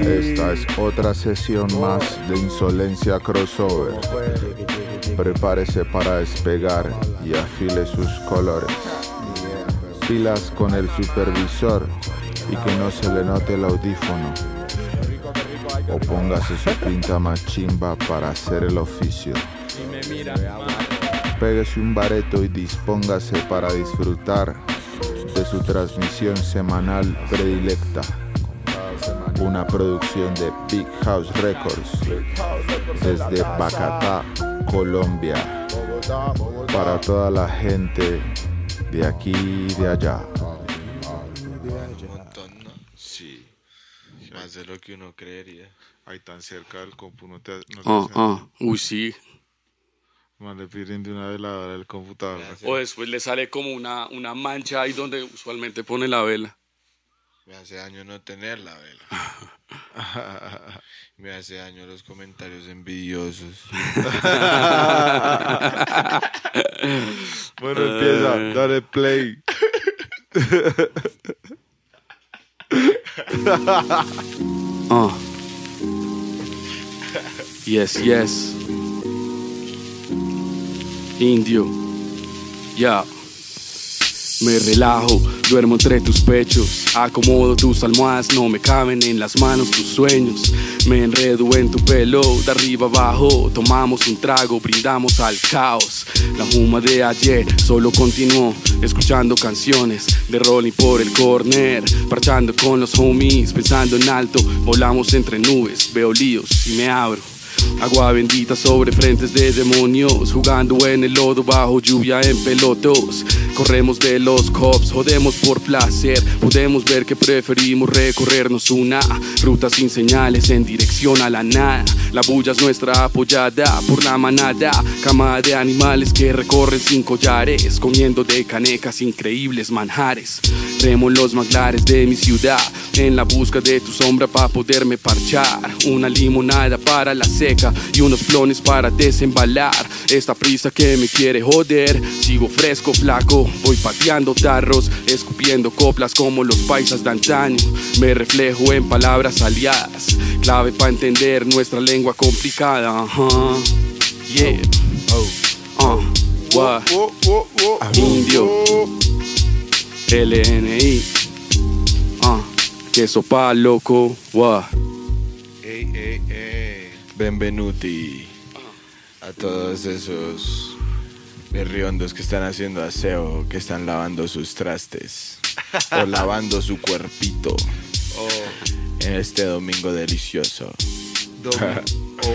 Esta es otra sesión más de insolencia crossover. Prepárese para despegar y afile sus colores. Pilas con el supervisor y que no se le note el audífono. O póngase su pinta más chimba para hacer el oficio. Péguese un bareto y dispóngase para disfrutar de su transmisión semanal predilecta. Una producción de Big House Records desde Bacatá, Colombia. Para toda la gente de aquí y de allá. Un montón, ¿no? Sí. Más de lo que uno creería. Ahí tan cerca del compu no te, no te Ah, ah, uy, sí. Man, le piden de una veladora del computador. O después le sale como una, una mancha ahí donde usualmente pone la vela. Me hace daño no tener la vela. Me hace daño los comentarios envidiosos. bueno, empieza. Dale play. Ah. Yes, yes. Indio. Ya. Me relajo, duermo entre tus pechos. Acomodo tus almohadas, no me caben en las manos tus sueños. Me enredo en tu pelo, de arriba abajo. Tomamos un trago, brindamos al caos. La juma de ayer solo continuó, escuchando canciones de Rolling por el corner. Parchando con los homies, pensando en alto. Volamos entre nubes, veo líos y me abro. Agua bendita sobre frentes de demonios, jugando en el lodo bajo lluvia en pelotos. Corremos de los cops, jodemos por placer. Podemos ver que preferimos recorrernos una ruta sin señales en dirección a la nada. La bulla es nuestra apoyada por la manada, cama de animales que recorren sin collares, comiendo de canecas increíbles manjares. Remo los manglares de mi ciudad, en la busca de tu sombra para poderme parchar. Una limonada para la seca y unos clones para desembalar. Esta prisa que me quiere joder, sigo fresco, flaco. Voy pateando tarros, escupiendo coplas como los paisas de antaño. Me reflejo en palabras aliadas, clave para entender nuestra lengua complicada. Ajá. Yeah. Uh, what? Oh, oh, oh, oh, Indio. oh. LNI. Ah, queso pa loco. What? Ey, ey, ey. Benvenuti a todos esos berriondos que están haciendo aseo, que están lavando sus trastes o lavando su cuerpito en este domingo delicioso.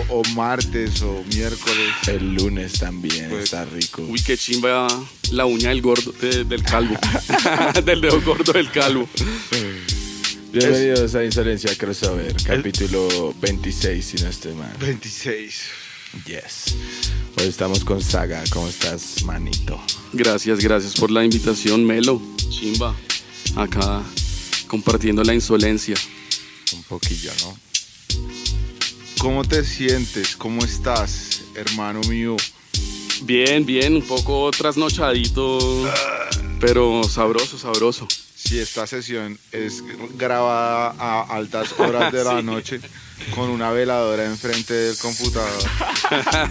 o, o martes o miércoles. El lunes también Pues, está rico. Uy, qué chimba la uña del gordo, de- del calvo. del dedo gordo del calvo. Bienvenidos a Insolencia Crossover, capítulo 26, si no estoy mal. 26. Yes. Hoy estamos con Saga. ¿Cómo estás, manito? Gracias, gracias por la invitación, Melo. Chimba. Acá compartiendo la insolencia. Un poquillo, ¿no? ¿Cómo te sientes? ¿Cómo estás, hermano mío? Bien, bien, un poco trasnochadito, pero sabroso, sabroso. Si esta sesión es grabada a altas horas de la noche con una veladora enfrente del computador.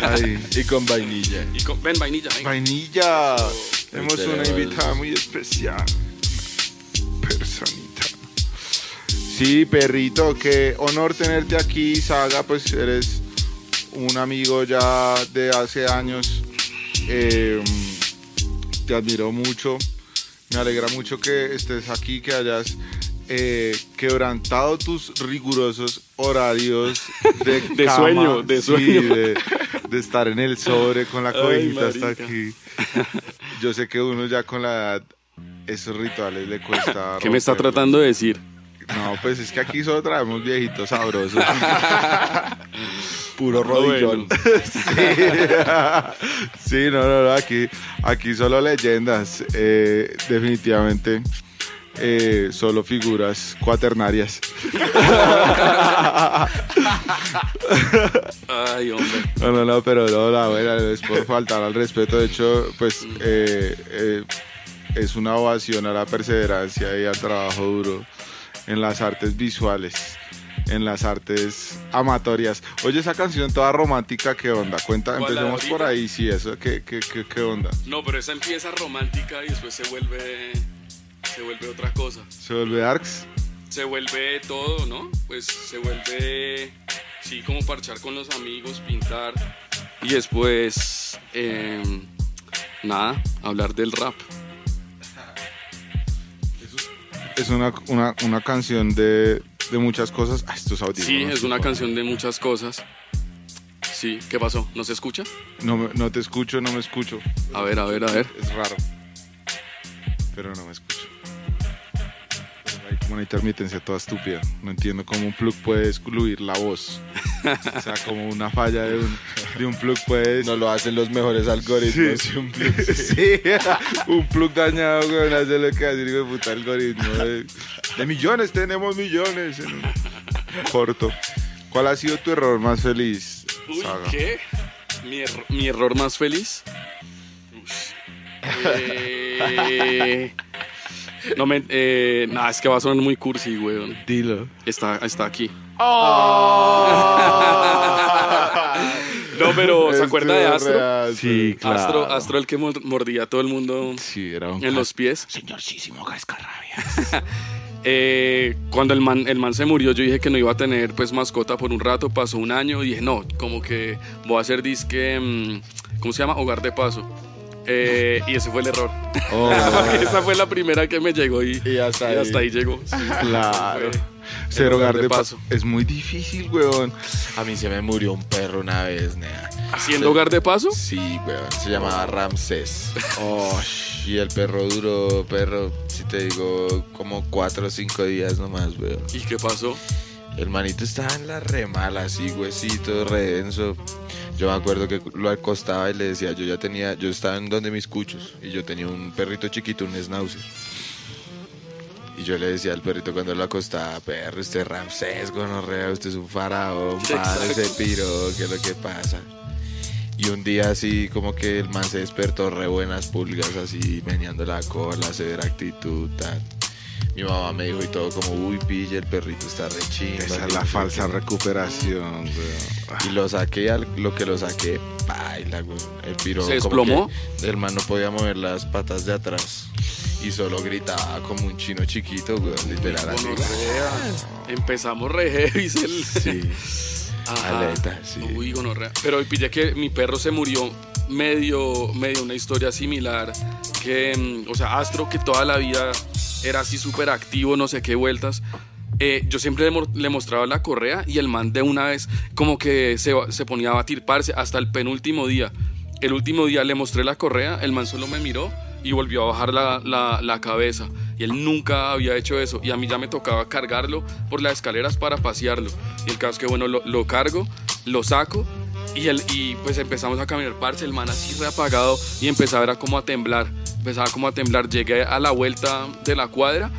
Ahí. Y con vainilla. Y con, ven, vainilla. Vainilla. Tenemos una tenemos- invitada muy especial. Personita. Sí, perrito, qué honor tenerte aquí, Saga. Pues eres un amigo ya de hace años. Eh, te admiro mucho. Me alegra mucho que estés aquí, que hayas eh, quebrantado tus rigurosos horarios de, De cama. sueño, de Sí, sueño. de, de estar en el sobre con la Ay, cobijita hasta aquí. Yo sé que uno ya con la edad, esos rituales le cuesta. ¿Qué me está tratando de decir? No, pues es que aquí solo traemos viejitos sabrosos. Puro rodillón. sí, no, no, no, aquí, aquí solo leyendas. eh, definitivamente, eh, solo figuras cuaternarias. Ay, hombre. No, no, no, pero no, la buena, es por faltar al respeto. De hecho, pues eh, eh, es una ovación a la perseverancia y al trabajo duro en las artes visuales, en las artes amatorias. Oye, esa canción toda romántica, ¿qué onda? Cuenta, ¿Cuál, la de empecemos por ahí, sí, eso, ¿qué, qué, qué, qué onda? No, pero esa empieza romántica y después se vuelve. Se vuelve otra cosa. ¿Se vuelve Arcs? Se vuelve todo, ¿no? Pues se vuelve. Sí, como parchar con los amigos, pintar. Y después. eh, nada, hablar del rap. Es una, una, una canción de, de muchas cosas. Ah, estos audífonos. Sí, es una canción de muchas cosas. Sí, ¿qué pasó? ¿No se escucha? No, me- no te escucho, no me escucho. A ver, a ver, a ver. Es raro. Pero no me escucho. Hay como una intermitencia toda estúpida. No entiendo cómo un plug puede excluir la voz. O sea, como una falla de un, de un plug puede... No lo hacen los mejores algoritmos. y un plug- Sí, un plug dañado, güey, hace lo que hace, de puta algoritmo. De, de millones, tenemos millones. en un corto. ¿Cuál ha sido tu error más feliz, Uy, Saga? ¿qué? ¿Mi, erro- mi error más feliz? Eh, no me... Eh, nada, es que va a sonar muy cursi, weón. Dilo. Está, está aquí. No, pero ¿se acuerda de Astro? Sí, claro. Astro, Astro el que mor- mordía a todo el mundo Sí, era un en los pies. señorcísimo Gascarrabias. Eh, cuando el man, el man se murió, yo dije que no iba a tener pues mascota por un rato, pasó un año, y dije, no, como que voy a hacer disque, mm, ¿cómo se llama? Hogar de paso. Eh, y ese fue el error. Oh, Esa fue la primera que me llegó y, Y hasta ahí. hasta ahí llegó. Sí, claro. fue Ser hogar de paso. Es muy difícil, weón. A mí se me murió un perro una vez, nea. ¿Haciendo hogar de paso? Sí, weón. Se llamaba Ramsés. Oh, y el perro duró, perro, si te digo, como cuatro o cinco días nomás, weón. ¿Y qué pasó? El manito estaba en la remala, así, huesito, redenso. Yo me acuerdo que lo acostaba y le decía, yo ya tenía, yo estaba en donde mis cuchos y yo tenía un perrito chiquito, un schnauzer. Y yo le decía al perrito cuando lo acostaba, perro, usted es Ramsés, gonorrea, usted es un faraón, padre, ese piro, ¿qué es lo que pasa? Y un día así como que el man se despertó re buenas pulgas, así meneando la cola, severa actitud, tal. Mi mamá me dijo y todo como, uy, pille, el perrito está re chimba, Esa es la falsa qué". recuperación, weón. Y lo saqué, al- lo que lo saqué, baila, güey. El piro. ¿Se como desplomó? que El man no podía mover las patas de atrás. Y solo gritaba como un chino chiquito. Literal así. Gonorrea. Empezamos re heavy. el- Sí. Aleta, sí. Uy, gonorrea. Pero pillé que mi perro se murió medio, medio una historia similar. Que, mm, o sea, Astro, que toda la vida era así súper activo, no sé qué vueltas. eh, yo siempre le, mo- le mostraba la correa y el man de una vez como que se, se ponía a batir parce hasta el penúltimo día. El último día le mostré la correa, el man solo me miró y volvió a bajar la, la- cabeza. Y él nunca había hecho eso. Y a mí ya me tocaba cargarlo por las escaleras para pasearlo. Y el caso es que, bueno, lo, cargo, lo saco y, el, y pues empezamos a caminar parce, el man así reapagado y empezaba era como a temblar. Empezaba como a temblar. Llegué a la vuelta de la cuadra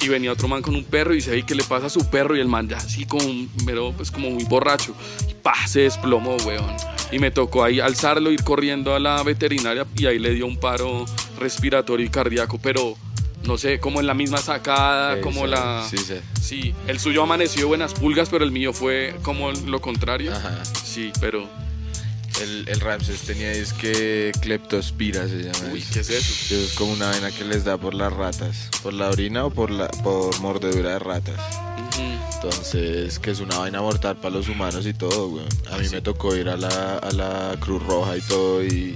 y venía otro man con un perro y dice, ¿y qué le pasa a su perro? Y el man ya así como, pero pues como muy borracho. Y pa, se desplomó, weón. Y me tocó ahí alzarlo, ir corriendo a la veterinaria y ahí le dio un paro respiratorio y cardíaco, pero no sé, como en la misma sacada, Sí, como sí, la... sí, sí. Sí, el suyo amaneció buenas pulgas, pero el mío fue como lo contrario. Ajá. Sí, pero... El, el Ramses tenía es que cleptospira se llama. Uy. ¿qué es eso? Eso es como una vaina que les da por las ratas. Por la orina o por, la, por mordedura de ratas. Ujú. Entonces, que es una vaina mortal para los humanos y todo, güey. A mí me tocó ir a la, a la Cruz Roja y todo y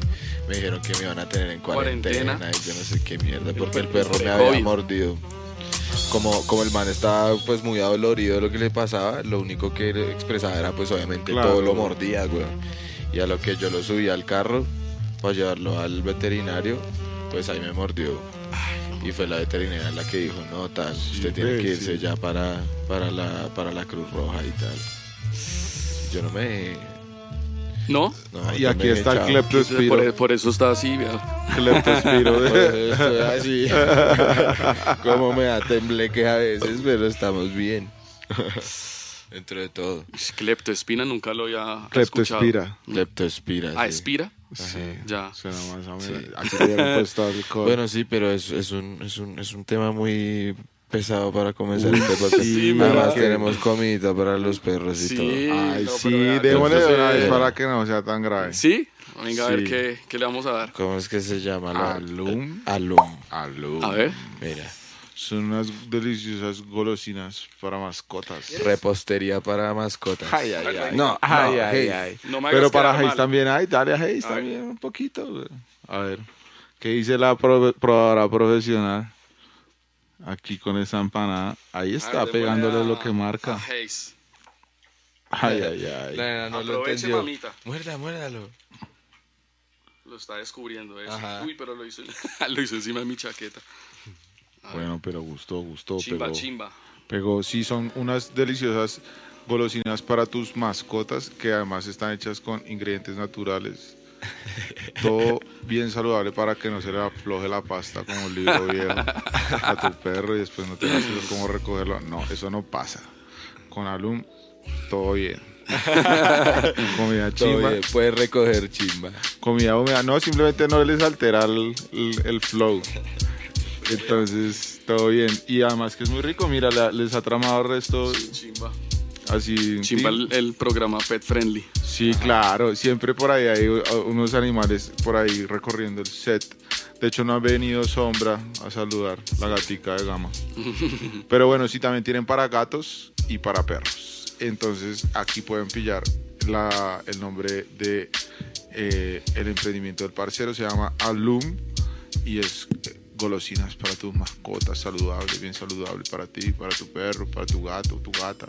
me dijeron que me iban a tener en cuarentena, Cuarentena. y yo no sé qué mierda, porque el perro me había mordido. Como, como el man estaba pues muy adolorido de lo que le pasaba, lo único que expresaba era pues obviamente Claro. todo lo mordía, güey. Y a lo que yo lo subí al carro para llevarlo al veterinario, pues ahí me mordió. Y fue la veterinaria la que dijo, no, tal, usted tiene ve, que irse sí. ya para, para, la, para la Cruz Roja y tal. Yo no me... ¿No? no, Y aquí me está el cleptospiro. Por, por eso está así, vea. Cleptospiro. Por eso estoy así. Como me da tembleque a veces, pero estamos bien. Dentro de todo. Cleptoespina nunca lo había Cleptospira. escuchado. Leptospira. Ah, sí. Sí, Ya. Suena más o menos. Sí. Puesto alcohol. Bueno, sí, pero es, es, un, es, un, es un tema muy pesado para comenzar este podcast. sí, tenemos comida para los perros y Sí. todo. Ay, no, sí, démosle de una vez para que no sea tan grave. ¿Sí? Venga, a ver Sí. qué, qué le vamos a dar. ¿Cómo es que se llama? la- Alum. Alum. Alum. A ver. Mira. Son unas deliciosas golosinas para mascotas. Repostería para mascotas. Ay, ay, ay. No, Ay, no, ay, hey. ay. No me hagas Pero para Hayes mal. también hay, dale a Hayes A ver. también un poquito. güey. A ver, ¿qué dice la pro- probadora profesional? Aquí con esa empanada. Ahí está, pegándole lo que marca. a Hayes. Ay, ay, ay. No lo Aproveche, entendió. mamita. Muerda, muérdalo. Lo está descubriendo eso. Ajá. Uy, pero lo hizo, lo hizo encima de mi chaqueta. Bueno, pero gustó, gustó. Chimba, pegó. chimba. Pegó, sí, son unas deliciosas golosinas para tus mascotas que además están hechas con ingredientes naturales. Todo bien saludable para que no se le afloje la pasta como un libro viejo a tu perro y después no tengas cómo recogerlo. No, eso no pasa. Con Alum, todo bien. Comida chimba, bien, Puedes recoger chimba. comida húmeda. No, simplemente no les altera el, el- el flow. Entonces, todo bien. Y además que es muy rico, mira, la- les ha tramado el resto Chimba. así. Chimba sí. el, programa Pet Friendly. Sí, claro, siempre por ahí hay unos animales por ahí recorriendo el set. De hecho, no ha venido Sombra a saludar, la gatica de gama. Pero bueno, sí, también tienen para gatos y para perros. Entonces, aquí pueden pillar la- el nombre de eh, el emprendimiento del parcero, se llama Alum y es golosinas para tus mascotas, saludable, bien saludable para ti, para tu perro, para tu gato, tu gata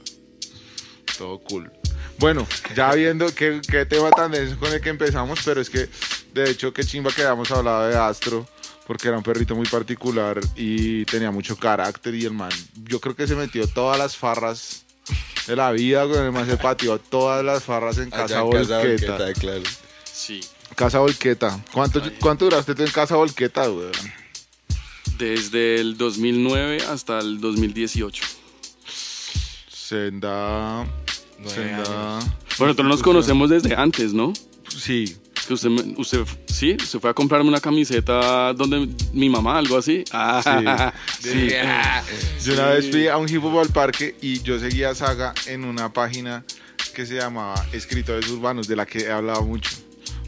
todo cool. Bueno, ya viendo qué, qué tema tan denso con el que empezamos, pero es que de hecho qué chimba que habíamos hablado de Astro, porque era un perrito muy particular y tenía mucho carácter y el man, yo creo que se metió todas las farras de la vida, con el man se pateó todas las farras en Casa en Casa Volqueta. Volqueta, claro. Sí. Casa Volqueta. ¿Cuánto, ¿Cuánto duraste tú en Casa Volqueta, güey? Desde el 2009 hasta el 2018. Senda... Senda... Bueno, nosotros nos conocemos desde antes, ¿no? Sí, usted, me- usted, sí, usted fue a comprarme una camiseta donde mi mamá, algo así. Ah, sí. Yo una vez fui a un hip hop al parque y yo seguía a Saga en una página que se llamaba Escritores Urbanos, de la que he hablado mucho,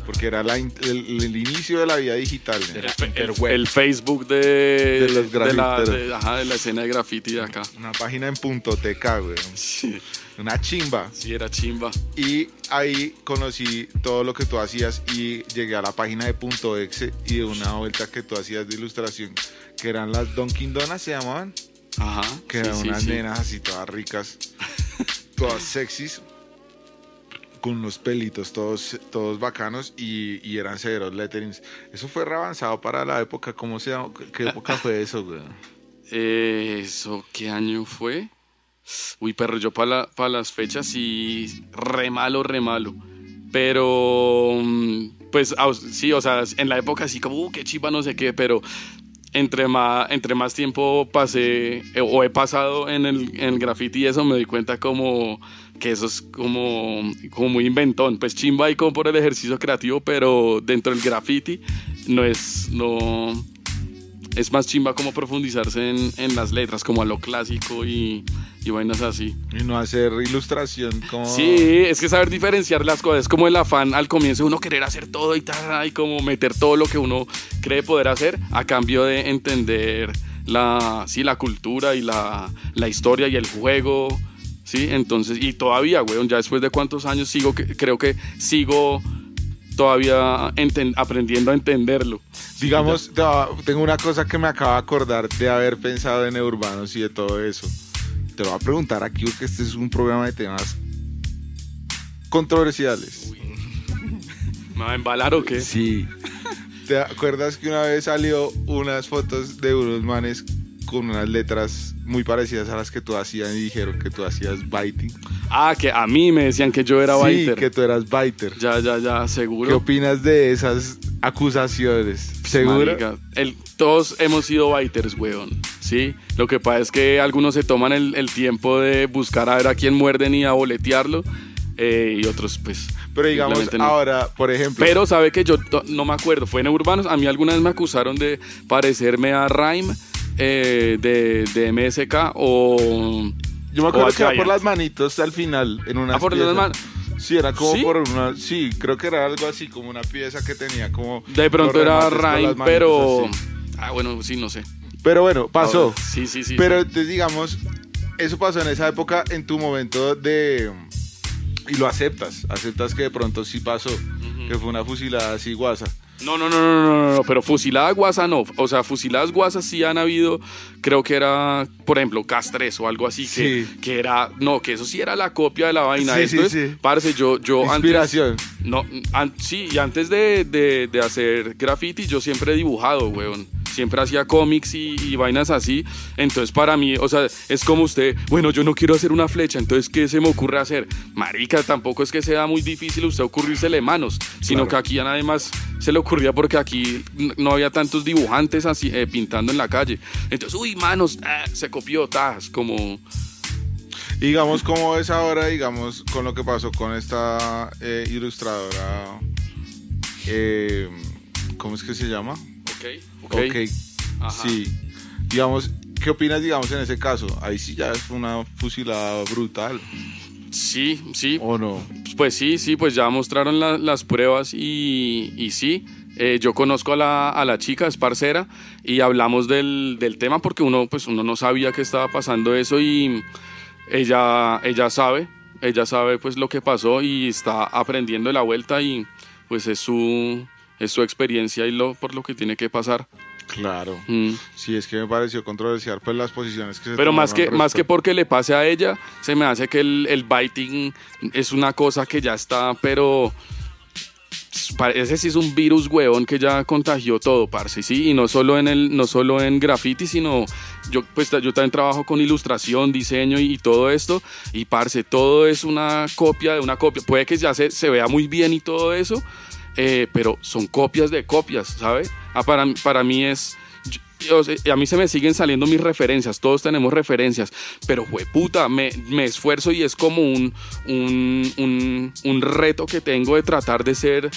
porque era la el, el inicio de la vida digital. ¿no? el, el- el Facebook de, los de, la, de- ajá, de la escena de graffiti de acá. Una página en punto teca, güey. Sí, Una chimba. sí, era chimba. Y ahí conocí todo lo que tú hacías y llegué a la página de punto exe y de una vuelta que tú hacías de ilustración, que eran las Dunkin' Donuts, se llamaban. Ajá. que sí, eran sí, unas sí. nenas así todas ricas, todas sexys, con unos pelitos todos, todos bacanos y, eran severos letterings. Eso fue re avanzado para la época, ¿cómo se llama? ¿Qué época fue eso, güey? ¿Eso qué año fue? Uy, perro, yo para las fechas sí, re malo, re malo. Pero, mm, pues, sí, o sea, en la época sí como, uh, qué chiva, no sé qué, pero entre más, entre más tiempo pasé eh, o he pasado en el, en el graffiti y eso, me doy cuenta como que eso es como, como muy inventón. Pues chimba y como por el ejercicio creativo, pero dentro del graffiti no es, no, es más chimba como profundizarse en, en las letras, como a lo clásico y, y vainas así. Y no hacer ilustración como... Sí, es que saber diferenciar las cosas. Es como el afán al comienzo, uno querer hacer todo y tal, y como meter todo lo que uno cree poder hacer a cambio de entender la, sí, la cultura y la, la historia y el juego. Sí, entonces, y todavía, weón, ya después de cuántos años sigo, que, creo que sigo todavía enten- aprendiendo a entenderlo. Digamos, tengo una cosa que me acabo de acordar de haber pensado en urbanos y de todo eso. Te lo voy a preguntar aquí porque este es un programa de temas controversiales. ¿Me va a embalar o qué? Sí. ¿Te acuerdas que una vez salió unas fotos de unos manes con unas letras muy parecidas a las que tú hacías y dijeron que tú hacías biting? Ah, que a mí me decían que yo era sí, biter. que tú eras biter. Ya, ya, ya, ¿Qué seguro. opinas de esas acusaciones? ¿Seguro? Marica, el- todos hemos sido biters, weón. Sí. Lo que pasa es que algunos se toman el, el tiempo de buscar a ver a quién muerden y a boletearlo. eh, y otros, pues. Pero digamos, no. ahora, por ejemplo... Pero sabe que yo no me acuerdo, fue en Urbanos. A mí alguna vez me acusaron de parecerme a Rhyme eh, de, de MSK o... Yo me acuerdo que era por las manitos al final, en una Ah, por las man- Sí, era como ¿Sí? por una. Sí, creo que era algo así, como una pieza que tenía como. De pronto era manitos pero... así. Ah, bueno, sí, no sé. Pero bueno, pasó. Sí, sí, sí. pero sí. entonces, digamos, eso pasó en esa época, en tu momento de. Y lo aceptas. Aceptas que de pronto sí pasó. Que fue una fusilada así guasa. No, no, no, no, no, no, no, pero fusiladas guasa no. O sea, fusiladas guasas sí han habido, creo que era, por ejemplo, Castres o algo así, que, Sí. que era, no, que eso sí era la copia de la vaina. Sí, Esto sí, es, parce, yo, yo Inspiración. antes... No, an- sí, y antes de, de, de hacer graffiti yo siempre he dibujado, weón. Siempre hacía cómics y, y vainas así. Entonces para mí, o sea, es como usted, bueno, yo no quiero hacer una flecha, entonces ¿qué se me ocurre hacer? Marica, tampoco es que sea muy difícil usted ocurrírsele manos, sino Claro. que aquí a nadie más se le ocurría porque aquí no había tantos dibujantes así eh, pintando en la calle. Entonces, uy, manos, ah, se copió, tas, como... Digamos, ¿cómo es ahora, digamos, con lo que pasó con esta eh, ilustradora? eh, ¿Cómo es que se llama? Ok, ok. Ok. Ajá. Sí. Digamos, ¿qué opinas, digamos, en ese caso? Ahí sí ya es una fusilada brutal. Sí, sí, ¿O no? Pues sí, sí, pues ya mostraron la- las pruebas y, y sí, eh, yo conozco a la, a la chica, es parcera, y hablamos del, del tema porque uno, pues uno no sabía que estaba pasando eso y ella, ella sabe, ella sabe pues lo que pasó y está aprendiendo la vuelta y pues es su, es su experiencia y lo, por lo que tiene que pasar. Claro. Mm. Sí, es que me pareció controversial pues las posiciones que se Pero más que, más que porque le pase a ella, se me hace que el, el biting es una cosa que ya está, pero ese sí es un virus, huevón, que ya contagió todo, parce, sí, y no solo en el, no solo en graffiti, sino yo, pues yo también trabajo con ilustración, diseño y, y todo esto, y parce, todo es una copia de una copia. Puede que ya se, se vea muy bien y todo eso, eh, pero son copias de copias, ¿sabe? Ah, para, para mí es... a mí se me siguen saliendo mis referencias, todos tenemos referencias, pero puta, me, me esfuerzo y es como un, un, un, un reto que tengo de tratar de ser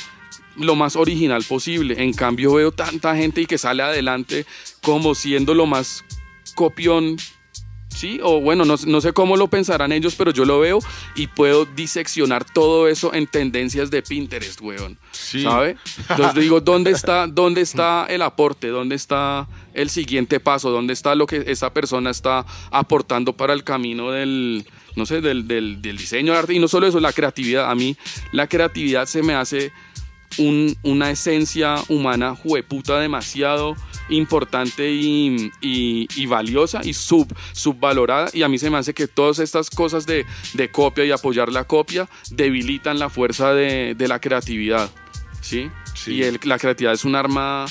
lo más original posible. En cambio veo tanta gente y que sale adelante como siendo lo más copión. Sí, o bueno, no, no sé cómo lo pensarán ellos, pero yo lo veo y puedo diseccionar todo eso en tendencias de Pinterest, weón. Sí. ¿Sabe? Entonces digo, ¿dónde está, ¿dónde está el aporte? ¿Dónde está el siguiente paso? ¿Dónde está lo que esa persona está aportando para el camino del, no sé, del, del, del diseño de arte? Y no solo eso, la creatividad. A mí la creatividad se me hace un- una esencia humana jueputa demasiado importante y, y- y valiosa y sub, subvalorada. Y a mí se me hace que todas estas cosas de, de copia y apoyar la copia debilitan la fuerza de, de la creatividad. ¿Sí? Sí. Y el- la creatividad es un arma,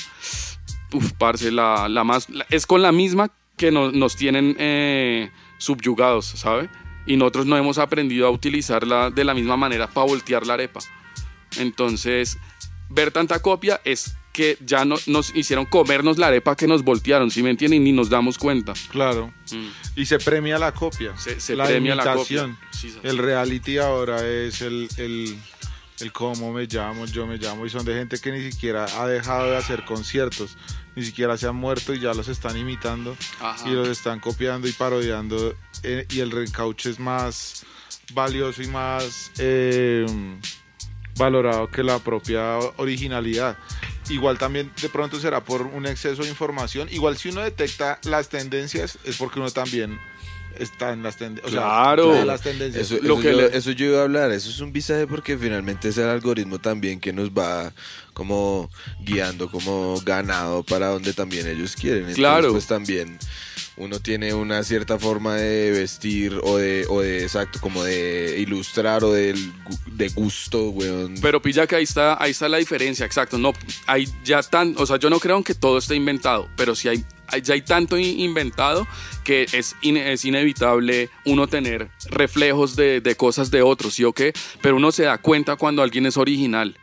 uf, parce, la, la más, la- es con la misma que no- nos tienen eh, subyugados, ¿sabe? Y nosotros no hemos aprendido a utilizarla de la misma manera para voltear la arepa. Entonces, ver tanta copia es que ya no, nos hicieron comernos la arepa que nos voltearon, ¿sí me entienden? Y ni nos damos cuenta. Claro. Y se premia la copia. Se- se la premia la imitación. copia. Sí, sí. El reality ahora es el, el, el cómo me llamo, yo me llamo. Y son de gente que ni siquiera ha dejado de hacer conciertos. Ni siquiera se han muerto y ya los están imitando. Ajá. Y los están copiando y parodiando. eh, y el reencauche es más valioso y más eh, valorado que la propia originalidad. Igual también de pronto será por un exceso de información. Igual si uno detecta las tendencias es porque uno también está en las tendencias. Claro. las tendencias. Eso, Lo eso que yo, le- eso yo iba a hablar, eso es un visaje porque finalmente es el algoritmo también que nos va como guiando como ganado para donde también ellos quieren. Entonces, Claro. pues también uno tiene una cierta forma de vestir o de, o de exacto, como de ilustrar o gu- de gusto, weón. Pero pilla que ahí está, ahí está la diferencia, exacto. No, hay ya tan, o sea, yo no creo que todo esté inventado, pero sí hay, ya hay tanto in- inventado que es, es inevitable uno tener reflejos de, de cosas de otros, ¿sí o qué? Pero uno se da cuenta cuando alguien es original.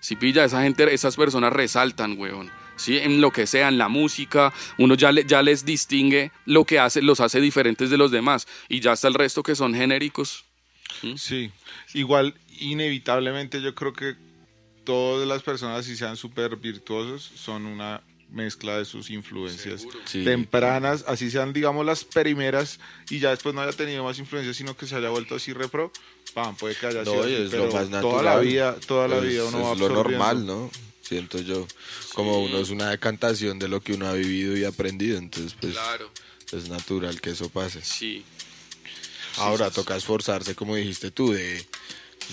Si pilla, esa gente, esas personas resaltan, weón. Sí, en lo que sea, en la música, uno ya, le- ya les distingue lo que hace, los hace diferentes de los demás. Y ya está el resto que son genéricos. Sí, igual inevitablemente yo creo que todas las personas, si sean súper virtuosos, son una mezcla de sus influencias Sí. tempranas, así sean, digamos, las primeras, y ya después no haya tenido más influencias, sino que se haya vuelto así repro, pam, puede que haya No, sido así, es pero lo más natural. toda la vida, toda la Es- vida uno va es lo absorbiendo. normal, ¿no? Siento yo. Como uno es una decantación de lo que uno ha vivido y aprendido, entonces pues Claro, es natural que eso pase. sí. Ahora toca esforzarse, como dijiste tú, de,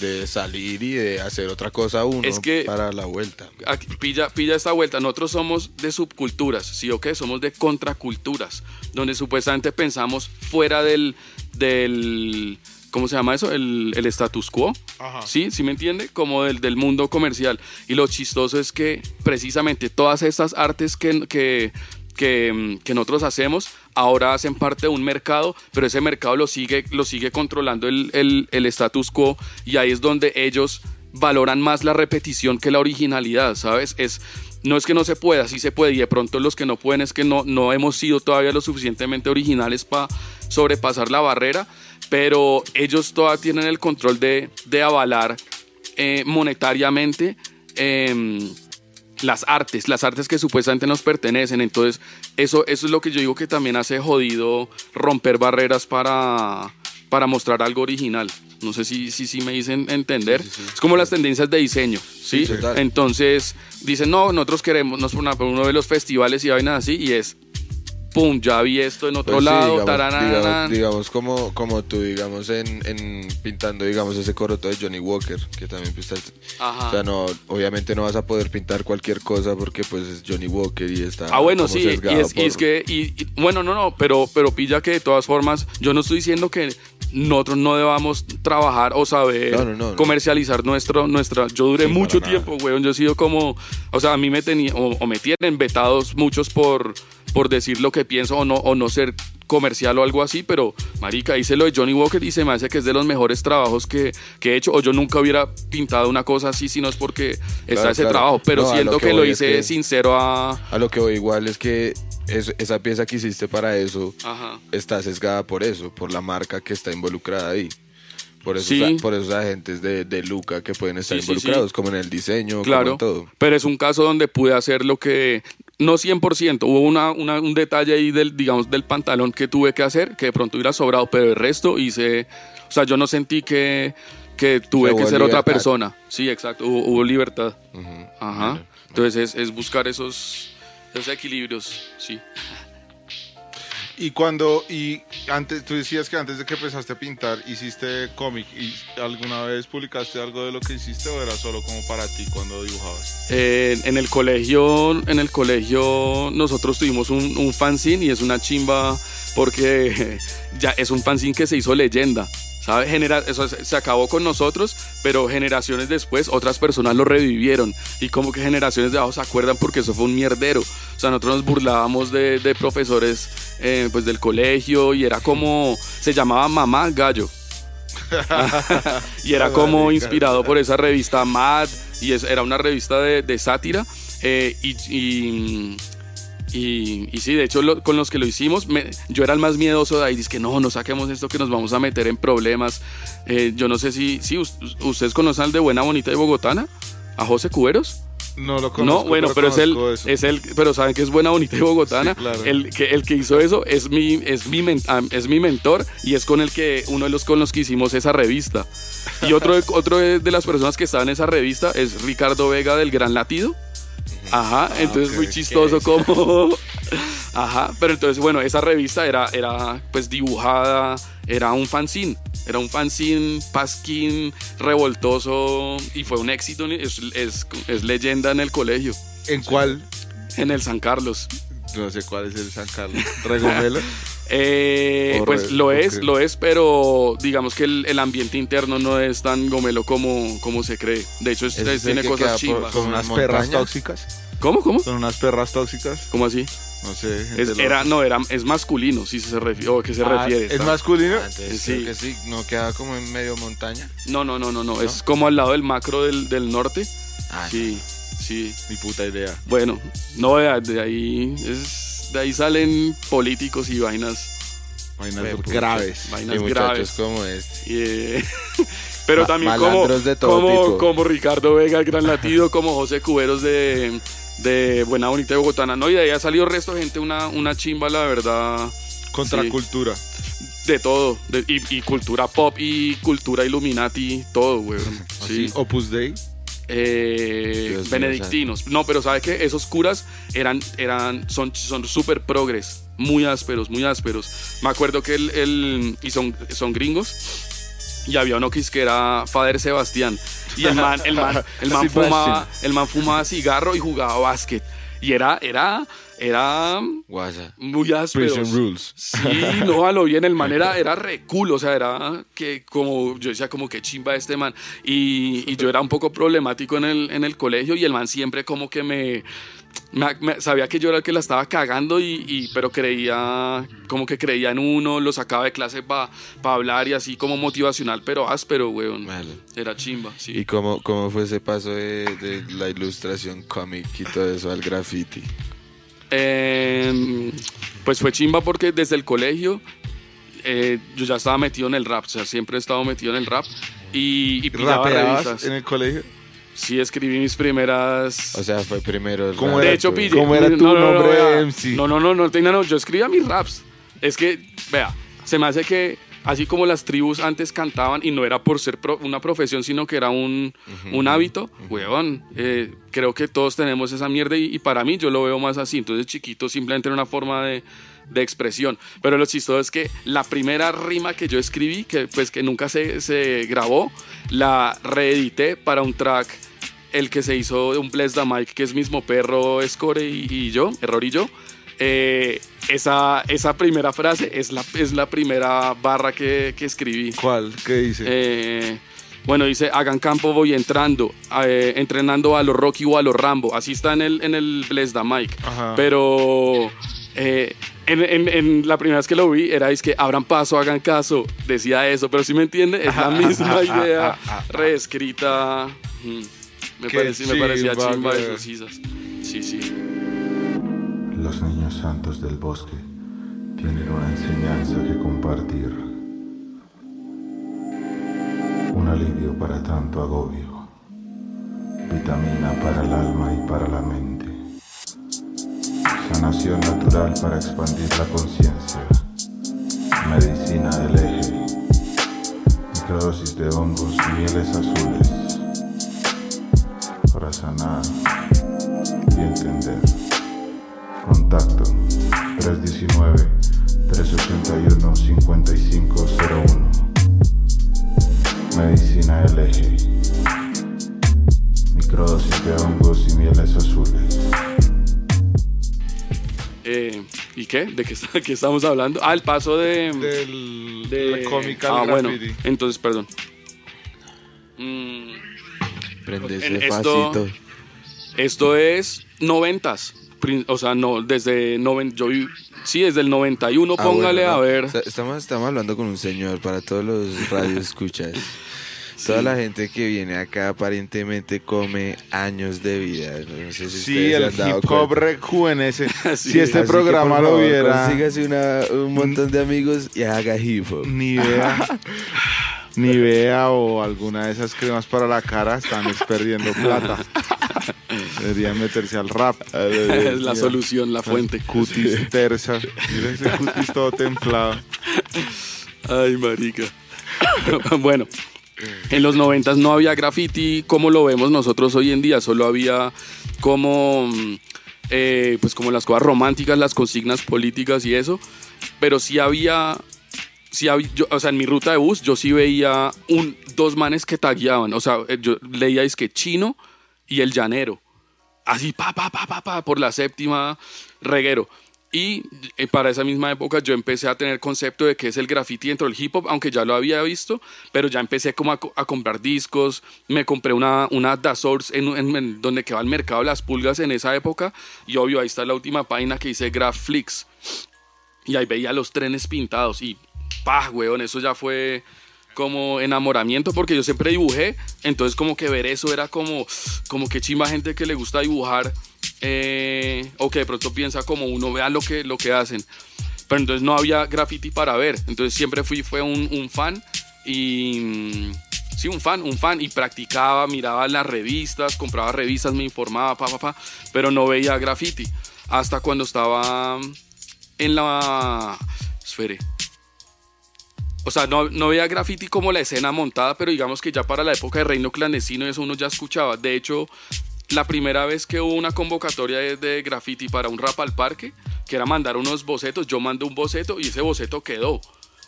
de salir y de hacer otra cosa uno Es que- para la vuelta. Aquí, pilla, pilla esta vuelta. Nosotros somos de subculturas, ¿sí o qué? Somos de contraculturas, donde supuestamente pensamos fuera del, del ¿cómo se llama eso? El, el status quo. Ajá. ¿Sí? ¿Sí me entiende? Como del, del mundo comercial. Y lo chistoso es que precisamente todas estas artes que, que, que, mm, que nosotros hacemos ahora hacen parte de un mercado, pero ese mercado lo sigue, lo sigue controlando el, el, el status quo y ahí es donde ellos valoran más la repetición que la originalidad, ¿sabes? Es, no es que no se pueda, sí se puede y de pronto los que no pueden es que no, no hemos sido todavía lo suficientemente originales para sobrepasar la barrera, pero ellos todavía tienen el control de, de avalar eh, monetariamente em, las artes, las artes que supuestamente nos pertenecen. Entonces, eso, eso es lo que yo digo que también hace jodido romper barreras para, para mostrar algo original. No sé si, si, si me dicen entender. Es como las tendencias de diseño, ¿sí? Sí. Entonces, dicen, no, nosotros queremos, nos ponen uno de los festivales y vainas así, y es, pum, ya vi esto en otro Pues sí, lado, digamos, digamos, digamos como, como tú, digamos, en, en pintando, digamos, ese coroto de Johnny Walker, que también pintaste. Ajá. O sea, no, obviamente no vas a poder pintar cualquier cosa porque pues es Johnny Walker y está Ah, bueno, sí, y es, y es por- que, y, y- bueno, no, no, pero, pero pilla que de todas formas, yo no estoy diciendo que nosotros no debamos trabajar o saber No, no, no, no. comercializar nuestro, nuestra, yo duré Sí, mucho tiempo, weón, yo he sido como, o sea, a mí me tenía, o, o me tienen vetados muchos por, por decir lo que pienso o no, o no ser comercial o algo así, pero marica, hice lo de Johnny Walker y se me hace que es de los mejores trabajos que, que he hecho, o yo nunca hubiera pintado una cosa así si no es porque está ese claro. trabajo, pero No, siento lo que, que lo es hice que- sincero a... A lo que voy igual es que es- esa pieza que hiciste para eso Ajá. está sesgada por eso, por la marca que está involucrada ahí. Por esos, Sí. por esos agentes de, de Luca que pueden estar Sí, involucrados, sí. como en el diseño, como Claro, en todo. pero es un caso donde pude hacer lo que, no 100%, hubo una, una- un detalle ahí del, digamos, del pantalón que tuve que hacer, que de pronto hubiera sobrado, pero el resto hice, o sea, yo no sentí que, que tuve que ser otra persona. Sí, exacto, hubo, hubo libertad. Ajá. Entonces es, es buscar esos, esos equilibrios, sí. Y cuando, y antes, tú decías que antes de que empezaste a pintar, hiciste cómic, ¿y alguna vez publicaste algo de lo que hiciste o era solo como para ti cuando dibujabas? Eh, en el colegio, en el colegio nosotros tuvimos un, un fanzine y es una chimba porque ya es un fanzine que se hizo leyenda. ¿Sabe? Genera, eso se acabó con nosotros, pero generaciones después otras personas lo revivieron. Y como que generaciones de abajo se acuerdan porque eso fue un mierdero. O sea, nosotros nos burlábamos de, de profesores eh, pues del colegio y era como, se llamaba Mamá Gallo. y era como inspirado por esa revista Mad y es- era una revista de, de sátira eh, y, y, y- y sí, de hecho lo- con los que lo hicimos me- yo era el más miedoso de ahí, dice que no, no saquemos esto que nos vamos a meter en problemas. Eh, yo no sé si, si us- ustedes conocen al de Buena Bonita y Bogotana, a José Cuberos. No lo conozco. no, bueno, pero, es el, es el, pero saben que es buena, bonita y bogotana. Sí, claro. el, que, el que hizo eso es mi, es mi, men- ah, es mi mentor y es con el que, uno de los con los que hicimos esa revista. Y otro, de- otro de las personas que estaba en esa revista es Ricardo Vega del Gran Latido. Ajá, entonces ok. muy chistoso como... Ajá, pero entonces, bueno, esa revista era, era pues dibujada, era un fanzine, era un fanzine pasquín revoltoso y fue un éxito, es, es, es leyenda en el colegio, ¿En cuál? en el San Carlos. No sé cuál es el San Carlos. ¿Regomelo? Eh, pues lo es, lo es, pero digamos que el, el ambiente interno no es tan gomelo como, como se cree. De hecho, es- es el tiene que cosas chimbas. ¿Son ¿Con unas perras tóxicas? ¿Cómo, cómo? ¿Son unas perras tóxicas? ¿Cómo así? No sé. Es, era, no, era, es masculino, si se refiere, o que se Ah, refiere. ¿Es está. masculino? Ah, entonces Sí. creo que sí, no queda como en medio montaña. No, no, no, no, no, es como al lado del macro del, del norte. Ah, Sí, sí. Ni puta idea. Bueno, no, de, de ahí es, de ahí salen políticos y vainas. Vainas graves. Vainas y muchachos graves. como este. Eh, pero Ma- también como, malandros de todo como, tipo. como Ricardo Vega, el gran latido, como José Cuberos de, de Buena Bonita de Bogotana. No, y de ahí ha salido resto de gente, una, una chimba, la verdad. Contracultura. De todo. de- y, y cultura pop y cultura Illuminati, todo, weón. Sí. Opus Dei. Eh, Dios benedictinos. No, pero ¿sabe qué? Esos curas eran, eran, son, son súper progres. Muy ásperos, muy ásperos. Me acuerdo que el, el- y son, son gringos. Y había uno que que era Fader Sebastián. Y el man, el man, el man fumaba, el man fumaba cigarro y jugaba básquet. Y era, era, era muy áspero. Prison Rules. Sí, no, a lo bien, el man era, era re cool, o sea, era que como, yo decía como que chimba este man. Y, y yo era un poco problemático en el, en el colegio y el man siempre como que me, me- me- sabía que yo era el que la estaba cagando y, y- pero creía, como que creía en uno, lo sacaba de clase para hablar y así como motivacional, pero áspero, weón. Era chimba, sí. ¿Y cómo, cómo fue ese paso de, de la ilustración cómic y todo eso al graffiti? Eh, pues fue chimba porque desde el colegio eh, yo ya estaba metido en el rap, o sea, siempre he estado metido en el rap y, y pillaba ¿Rapeabas revistas. en el colegio? Sí, escribí mis primeras... O sea, fue primero el ¿Cómo rap, era de hecho, pille. ¿Cómo era tu nombre vea. de MC? No, no, no, no, no, no, yo escribía mis raps. Es que, vea, se me hace que así como las tribus antes cantaban y no era por ser pro- una profesión, sino que era un, un hábito, weón, eh, creo que todos tenemos esa mierda y, y para mí yo lo veo más así. Entonces, chiquito simplemente era una forma de, de expresión. Pero lo chistoso es que la primera rima que yo escribí, que pues que nunca se, se grabó, la reedité para un track el que se hizo de un Bless the Mike, que es mismo perro, Score y, y yo, Error y yo. Eh, esa, esa primera frase es la, es la primera barra que, que escribí. ¿Cuál? ¿Qué dice? Eh, bueno, dice, hagan campo, voy entrando, eh, entrenando a los Rocky o a los Rambo. Así está en el, en el Bless the Mike. Ajá. Pero eh, en, en- en la primera vez que lo vi era, es que abran paso, hagan caso. Decía eso, pero si me entiende, es la misma idea reescrita. Mm. Me, Qué parecía, me parecía chimba, sisas. Sí, sí. Los niños santos del bosque tienen una enseñanza que compartir. Un alivio para tanto agobio. Vitamina para el alma y para la mente. Sanación natural para expandir la conciencia. Medicina del eje. Microdosis de hongos y mieles azules. Para sanar y entender. Contacto 319-381-5501. Medicina LG. Microdosis de hongos y mieles azules. Eh, ¿Y qué? ¿De qué, está- qué estamos hablando? Ah, el paso de... Del de la cómica ah, bueno, graffiti. entonces, perdón. Mm, Prende En ese esto- facito. Esto es noventas. Prin- O sea, no, desde noven, yo vi- sí, desde el 91, Ah, póngale bueno, a ver. Estamos, estamos hablando con un señor para todos los radioescuchas. Toda la gente que viene acá aparentemente come años de vida. No sé si Sí, el se han dado hip hop rejuvenece. Sí. si este Así que, programa por lo favor, viera, Consígase una- un montón de amigos y haga hip hop. ni vea, ni vea o alguna de esas cremas para la cara, están es perdiendo plata. Deberían meterse al rap. es la solución, la fuente. Cutis tersa. Mira ese cutis todo templado. Ay, marica. bueno, en los noventas no había graffiti como lo vemos nosotros hoy en día, solo había como, mm, eh, pues como las cosas románticas, las consignas políticas y eso, pero sí había, sí yo- o sea, en mi ruta de bus yo sí veía un, dos manes que tagueaban, o sea, eh, yo leía es que chino y el llanero así pa, pa, pa, pa, pa, por la séptima reguero. Y eh, para esa misma época yo empecé a tener concepto de qué es el graffiti dentro del hip hop, aunque ya lo había visto, pero ya empecé como a, co- a comprar discos, me compré una, una Da Source en, en- donde quedaba el mercado las pulgas en esa época, y obvio ahí está la última página que dice Grafflix, y ahí veía los trenes pintados, y pa, weón, eso ya fue como enamoramiento porque yo siempre dibujé, entonces como que ver eso era como, como que chimba gente que le gusta dibujar eh, o que de pronto piensa como uno vea lo que, lo que hacen. Pero entonces no había graffiti para ver, entonces siempre fui fue un, un fan y sí, un fan, un fan, y practicaba, miraba las revistas, compraba revistas, me informaba, pa, pa, pa, pero no veía graffiti. Hasta cuando estaba en la... Espere. O sea, no, no veía graffiti como la escena montada, pero digamos que ya para la época de Reino Clandestino eso uno ya escuchaba. De hecho, la primera vez que hubo una convocatoria de, graffiti para un rap al parque, que era mandar unos bocetos, yo mandé un boceto y ese boceto quedó.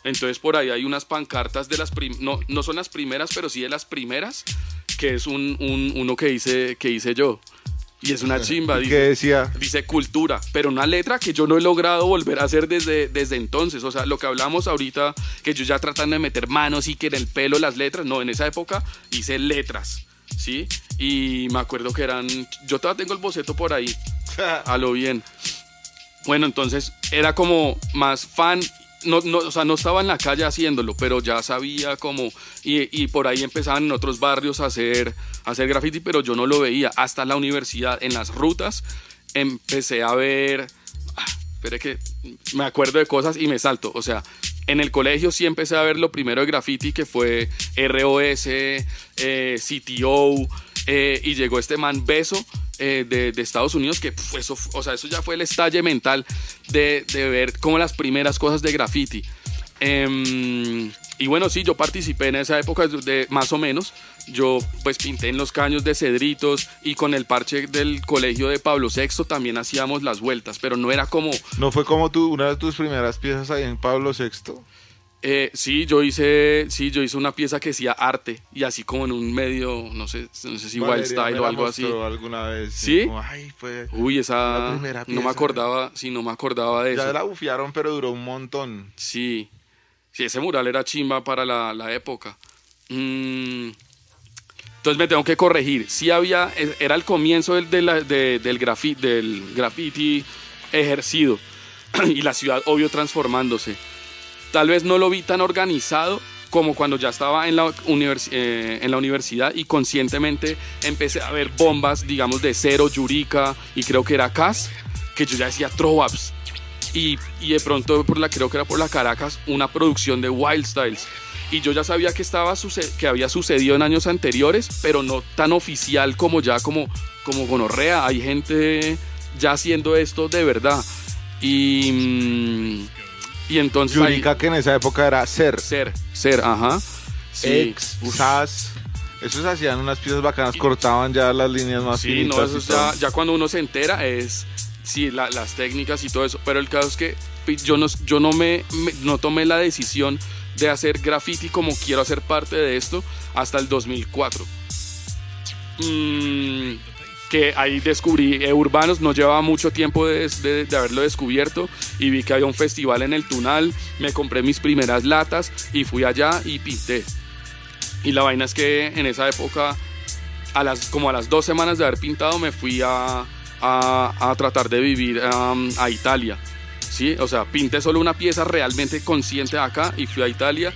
Entonces por ahí hay unas pancartas de las no, no son las primeras, pero sí de las primeras, que es un, un- uno que hice, que hice yo. Y es una chimba. ¿Y dice- qué decía? Dice cultura, pero una letra que yo no he logrado volver a hacer desde, desde entonces. O sea, lo que hablamos ahorita, que yo ya tratando de meter manos y que en el pelo las letras, no, en esa época hice letras, ¿sí? Y me acuerdo que eran, yo todavía tengo el boceto por ahí, a lo bien. Bueno, entonces era como más fan, no, no, o sea, no estaba en la calle haciéndolo, pero ya sabía como, y, y por ahí empezaban en otros barrios a hacer, a hacer graffiti, pero yo no lo veía. Hasta la universidad, en las rutas, empecé a ver, ah, espere que me acuerdo de cosas y me salto, o sea, en el colegio sí empecé a ver lo primero de graffiti que fue ROS, eh, CTO, eh, y llegó este man Beso eh, de, de Estados Unidos, que eso, o sea, eso ya fue el estalle mental de, de ver como las primeras cosas de graffiti. Em, y bueno, sí, yo participé en esa época de más o menos. Yo pues pinté en los caños de cedritos y con el parche del colegio de Pablo VI también hacíamos las vueltas, pero no era como, ¿No fue como tú, una de tus primeras piezas ahí en Pablo VI? Eh, sí, yo hice, sí, yo hice una pieza que decía arte y así como en un medio, no sé, no sé si Wild Style o algo así. alguna vez. ¿Sí? Como, ay, fue... Uy, esa primera no pieza. me acordaba, sí, no me acordaba de Ya eso. la bufiaron, pero duró un montón. Sí, sí, ese mural era chimba para la, la época. Mm, Entonces me tengo que corregir. Sí había, e- era el comienzo del, grafi- del graffiti ejercido y la ciudad, obvio, transformándose. Tal vez no lo vi tan organizado como cuando ya estaba en la, univers- eh, en la universidad y conscientemente empecé a ver bombas, digamos, de Cero, Yurika y creo que era Cas, que yo ya decía throw-ups. Y, y de pronto, por la, creo que era por la Caracas, una producción de Wild Styles. Y yo ya sabía que, estaba que había sucedido en años anteriores, pero no tan oficial como ya como, como gonorrea. Hay gente ya haciendo esto de verdad. Y, mm, y entonces... ahí- Yurika, que en esa época era Ser, ser, ser, ajá. Sí. Ex, Uf. Sas. Esos hacían unas piezas bacanas, cortaban ya las líneas más Sí, finitas. no, eso ya, ya cuando uno se entera es sí, la- las técnicas y todo eso. Pero el caso es que pi- yo no, yo no me, me- no tomé la decisión de hacer graffiti como quiero hacer parte de esto hasta el 2004. Mm, que ahí descubrí eh, Urbanos, no llevaba mucho tiempo de, de- de haberlo descubierto y vi que había un festival en el Tunal, me compré mis primeras latas y fui allá y pinté. Y la vaina es que en esa época, a las, como a las dos semanas de haber pintado, me fui a, a- a tratar de vivir um, a Italia. ¿sí? O sea, pinté solo una pieza realmente consciente acá y fui a Italia,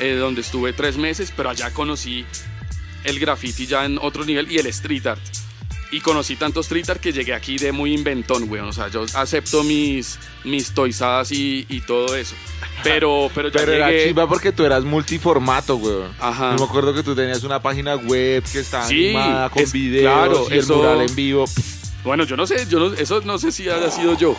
eh, donde estuve tres meses, pero allá conocí el graffiti ya en otro nivel y el street art. Y conocí tanto street art que llegué aquí de muy inventón, weón. O sea, yo acepto mis, mis toizadas y, y todo eso. Pero, pero ya Pero era llegué... chimba porque tú eras multiformato, weón. Ajá. Yo me acuerdo que tú tenías una página web que estaba Sí, animada con es- videos claro, y el mural en vivo. Bueno, yo no sé, yo no- eso no sé si haya sido yo.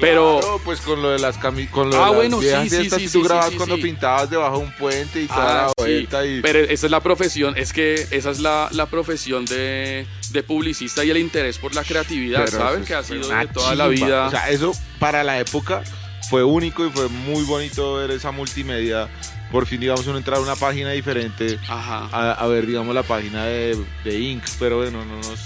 Pero Claro, pues con lo de las cami con lo Ah, de las bueno, viejas sí, sí, sí, que tú sí, grababas sí, cuando sí. pintabas debajo de un puente y toda Ah, la sí, vuelta y pero esa es la profesión, es que esa es la, la profesión de, de publicista y el interés por la creatividad, Pero ¿saben? eso Que ha es sido de toda la vida. O sea, eso para la época fue único y fue muy bonito ver esa multimedia. Por fin, digamos, uno entrar a una página diferente Ajá. a, a ver, digamos, la página de, de Inc. Pero bueno, no nos...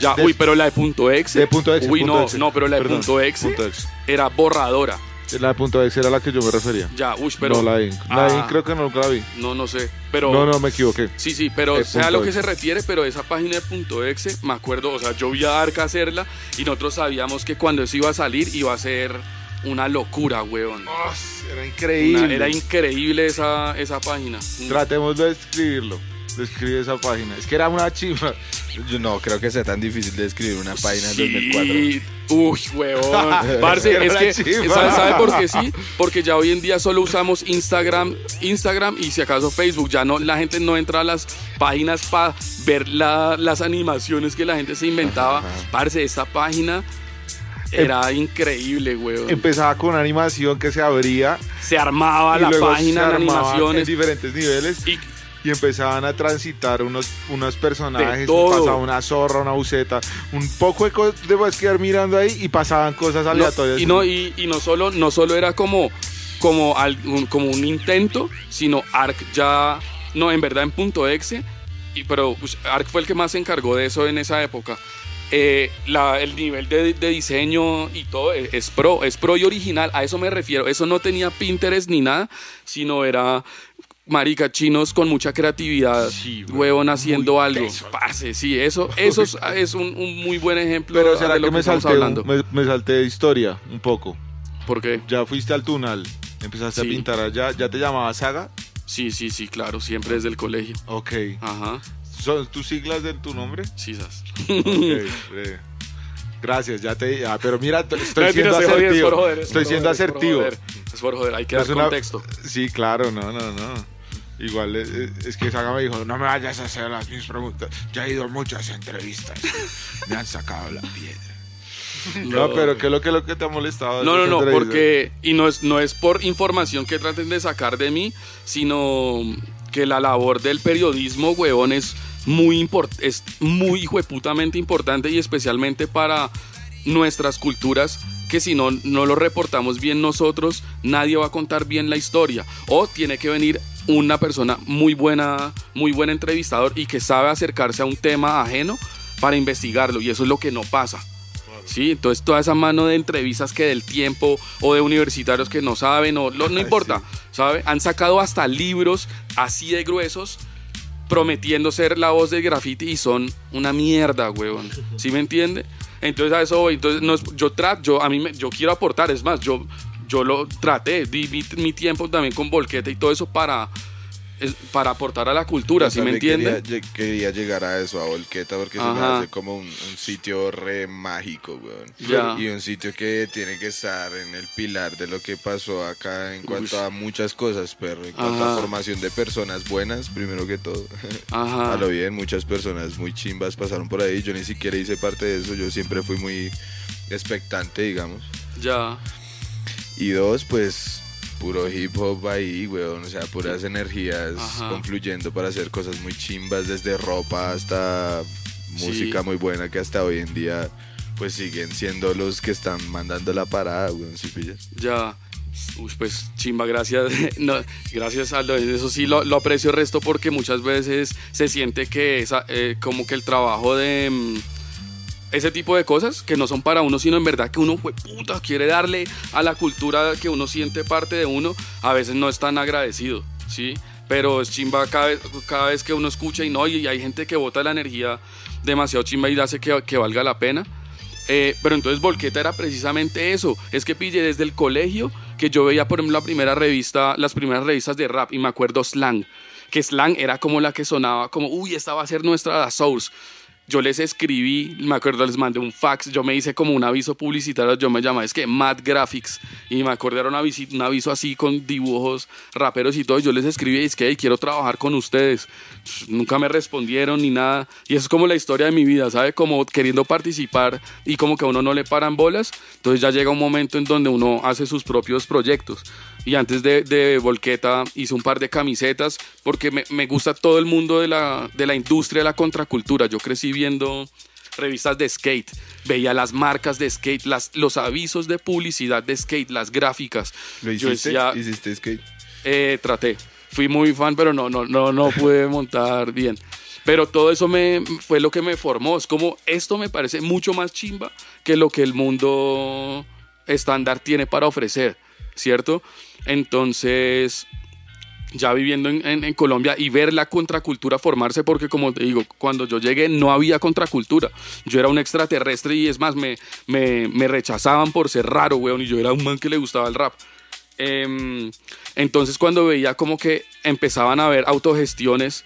Ya, de- uy, pero la de punto exe. De punto exe, Uy, punto no, exe. no, pero la de Perdón, punto exe punto exe. era borradora. La de punto exe era la que yo me refería. Ya, uy, pero. no la de Inc. La de Ah. Inc creo que nunca la vi. No, no sé. Pero. No, no, me equivoqué. Sí, sí, pero sea lo que se refiere, pero esa página de punto exe, me acuerdo, o sea, yo vi a Arca hacerla y nosotros sabíamos que cuando eso iba a salir iba a ser una locura, weón. era Una- increíble. era increíble esa, esa página. Tratemos de escribirlo. Describe esa página. Es que era una chiva. Yo no creo que sea tan difícil de escribir una página en 2004. Sí. Uy, huevón. Parce, es que. ¿sabe, sabe por qué sí? Porque ya hoy en día solo usamos Instagram, Instagram y si acaso Facebook. Ya no, la gente no entra a las páginas para ver la- las animaciones que la gente se inventaba. Parce, esta página era increíble, weón. Empezaba con una animación que se abría. Se armaba y la luego página se de animaciones. En diferentes niveles. Y, Y empezaban a transitar unos, unos personajes. Pasaba una zorra, una buceta. Un poco de cosas. Debes quedar mirando ahí y pasaban cosas no, aleatorias. y no, y, y no solo, no solo era como, como, al- un, como un intento, sino Arc ya, no, en verdad en punto exe, y, pero pues, Arc fue el que más se encargó de eso en esa época. Eh, la- el nivel de, de diseño y todo es, es pro, es pro y original, a eso me refiero. Eso no tenía Pinterest ni nada, sino era marica chinos con mucha creatividad, Sí, huevón haciendo Muy algo. Parce, sí, eso, eso es, es un, un muy buen ejemplo Pero de será lo que, me estamos salté, hablando. me, me salté de historia un poco. ¿Por qué? Ya fuiste al túnel. Empezaste Sí. a pintar allá. ¿Ya te llamabas Saga? Sí, sí, sí, claro, siempre desde el colegio. Ok. Ajá, ¿Son tus siglas de tu nombre? sí, sas. Ok, breve. Gracias, ya te. ah, pero mira, estoy No, siendo es asertivo. por joder, es estoy por siendo joder, es por asertivo. joder. Es por joder, hay que dar Es una- contexto. Sí, claro, no, no, no. Igual es, es que Saga me dijo, no me vayas a hacer las mismas preguntas. Ya he ido a muchas entrevistas. Me han sacado la piedra. No, pero ¿qué es lo que, lo que te ha molestado? de No, no, no, entrevistas? porque, y no es, no es por información que traten de sacar de mí, sino que la labor del periodismo, huevón, es muy, import es muy hijueputamente importante y especialmente para nuestras culturas, que si no, no lo reportamos bien nosotros, nadie va a contar bien la historia. O tiene que venir una persona muy buena, muy buen entrevistador y que sabe acercarse a un tema ajeno para investigarlo, y eso es lo que no pasa. Sí, entonces toda esa mano de entrevistas que del tiempo o de universitarios que no saben o lo- no importa, ¿sabe? Han sacado hasta libros así de gruesos prometiendo ser la voz del graffiti y son una mierda, huevón. ¿Sí me entiende? Entonces a eso voy. Entonces no es- yo trato, yo a mí me- yo quiero aportar, es más, yo yo lo traté, di mi, mi tiempo también con Volqueta y todo eso para para aportar a la cultura, ¿sí me También entiende? Quería, quería llegar a eso, a Volqueta, porque se me Ajá. hace como un, un sitio re mágico, weón. Ya. Y un sitio que tiene que estar en el pilar de lo que pasó acá en cuanto Ush. a muchas cosas, pero en cuanto Ajá. a formación de personas buenas, primero que todo. Ajá. A lo bien, muchas personas muy chimbas pasaron por ahí. Yo ni siquiera hice parte de eso, yo siempre fui muy expectante, digamos. Ya. Y dos, pues puro hip hop ahí, weón. O sea, puras energías Ajá. confluyendo para hacer cosas muy chimbas, desde ropa hasta música Sí. muy buena que hasta hoy en día pues siguen siendo los que están mandando la parada, weón, si pillas. Ya. Uy, pues chimba, gracias. No, gracias Aldo. Eso sí lo, lo aprecio resto porque muchas veces se siente que esa, eh, como que el trabajo de mm, ese tipo de cosas que no son para uno, sino en verdad que uno fue puta, quiere darle a la cultura que uno siente parte de uno, a veces no es tan agradecido, ¿sí? Pero es chimba cada vez, cada vez que uno escucha y no, y hay gente que bota la energía demasiado chimba y hace que, que valga la pena. Eh, pero entonces Volqueta era precisamente eso. Es que pille desde el colegio que yo veía, por ejemplo, la primera revista, las primeras revistas de rap y me acuerdo Slang. Que Slang era como la que sonaba como, uy, esta va a ser nuestra Da Source. Yo les escribí, me acuerdo, les mandé un fax, yo me hice como un aviso publicitario, yo me llamaba, es que Mad Graphics, y me era un aviso, un aviso así con dibujos raperos y todo, yo les escribí, es que "Hey, quiero trabajar con ustedes. Nunca me respondieron ni nada, y eso es como la historia de mi vida, ¿sabe? Como queriendo participar y como que a uno no le paran bolas, entonces ya llega un momento en donde uno hace sus propios proyectos. Y antes de, de Volqueta hice un par de camisetas porque me, me gusta todo el mundo de la, de la industria de la contracultura. Yo crecí viendo revistas de skate, veía las marcas de skate, las, los avisos de publicidad de skate, las gráficas. ¿Lo Yo hiciste? decía, ¿Hiciste skate? eh, traté. Fui muy fan, pero no, no, no, no pude montar bien. Pero todo eso me, fue lo que me formó. Es como, esto me parece mucho más chimba que lo que el mundo estándar tiene para ofrecer, ¿cierto? Entonces, ya viviendo en, en- en Colombia y ver la contracultura formarse, porque como te digo, cuando yo llegué no había contracultura. Yo era un extraterrestre y es más, me, me, me rechazaban por ser raro, weón, y yo era un man que le gustaba el rap. Em, entonces cuando veía como que empezaban a haber autogestiones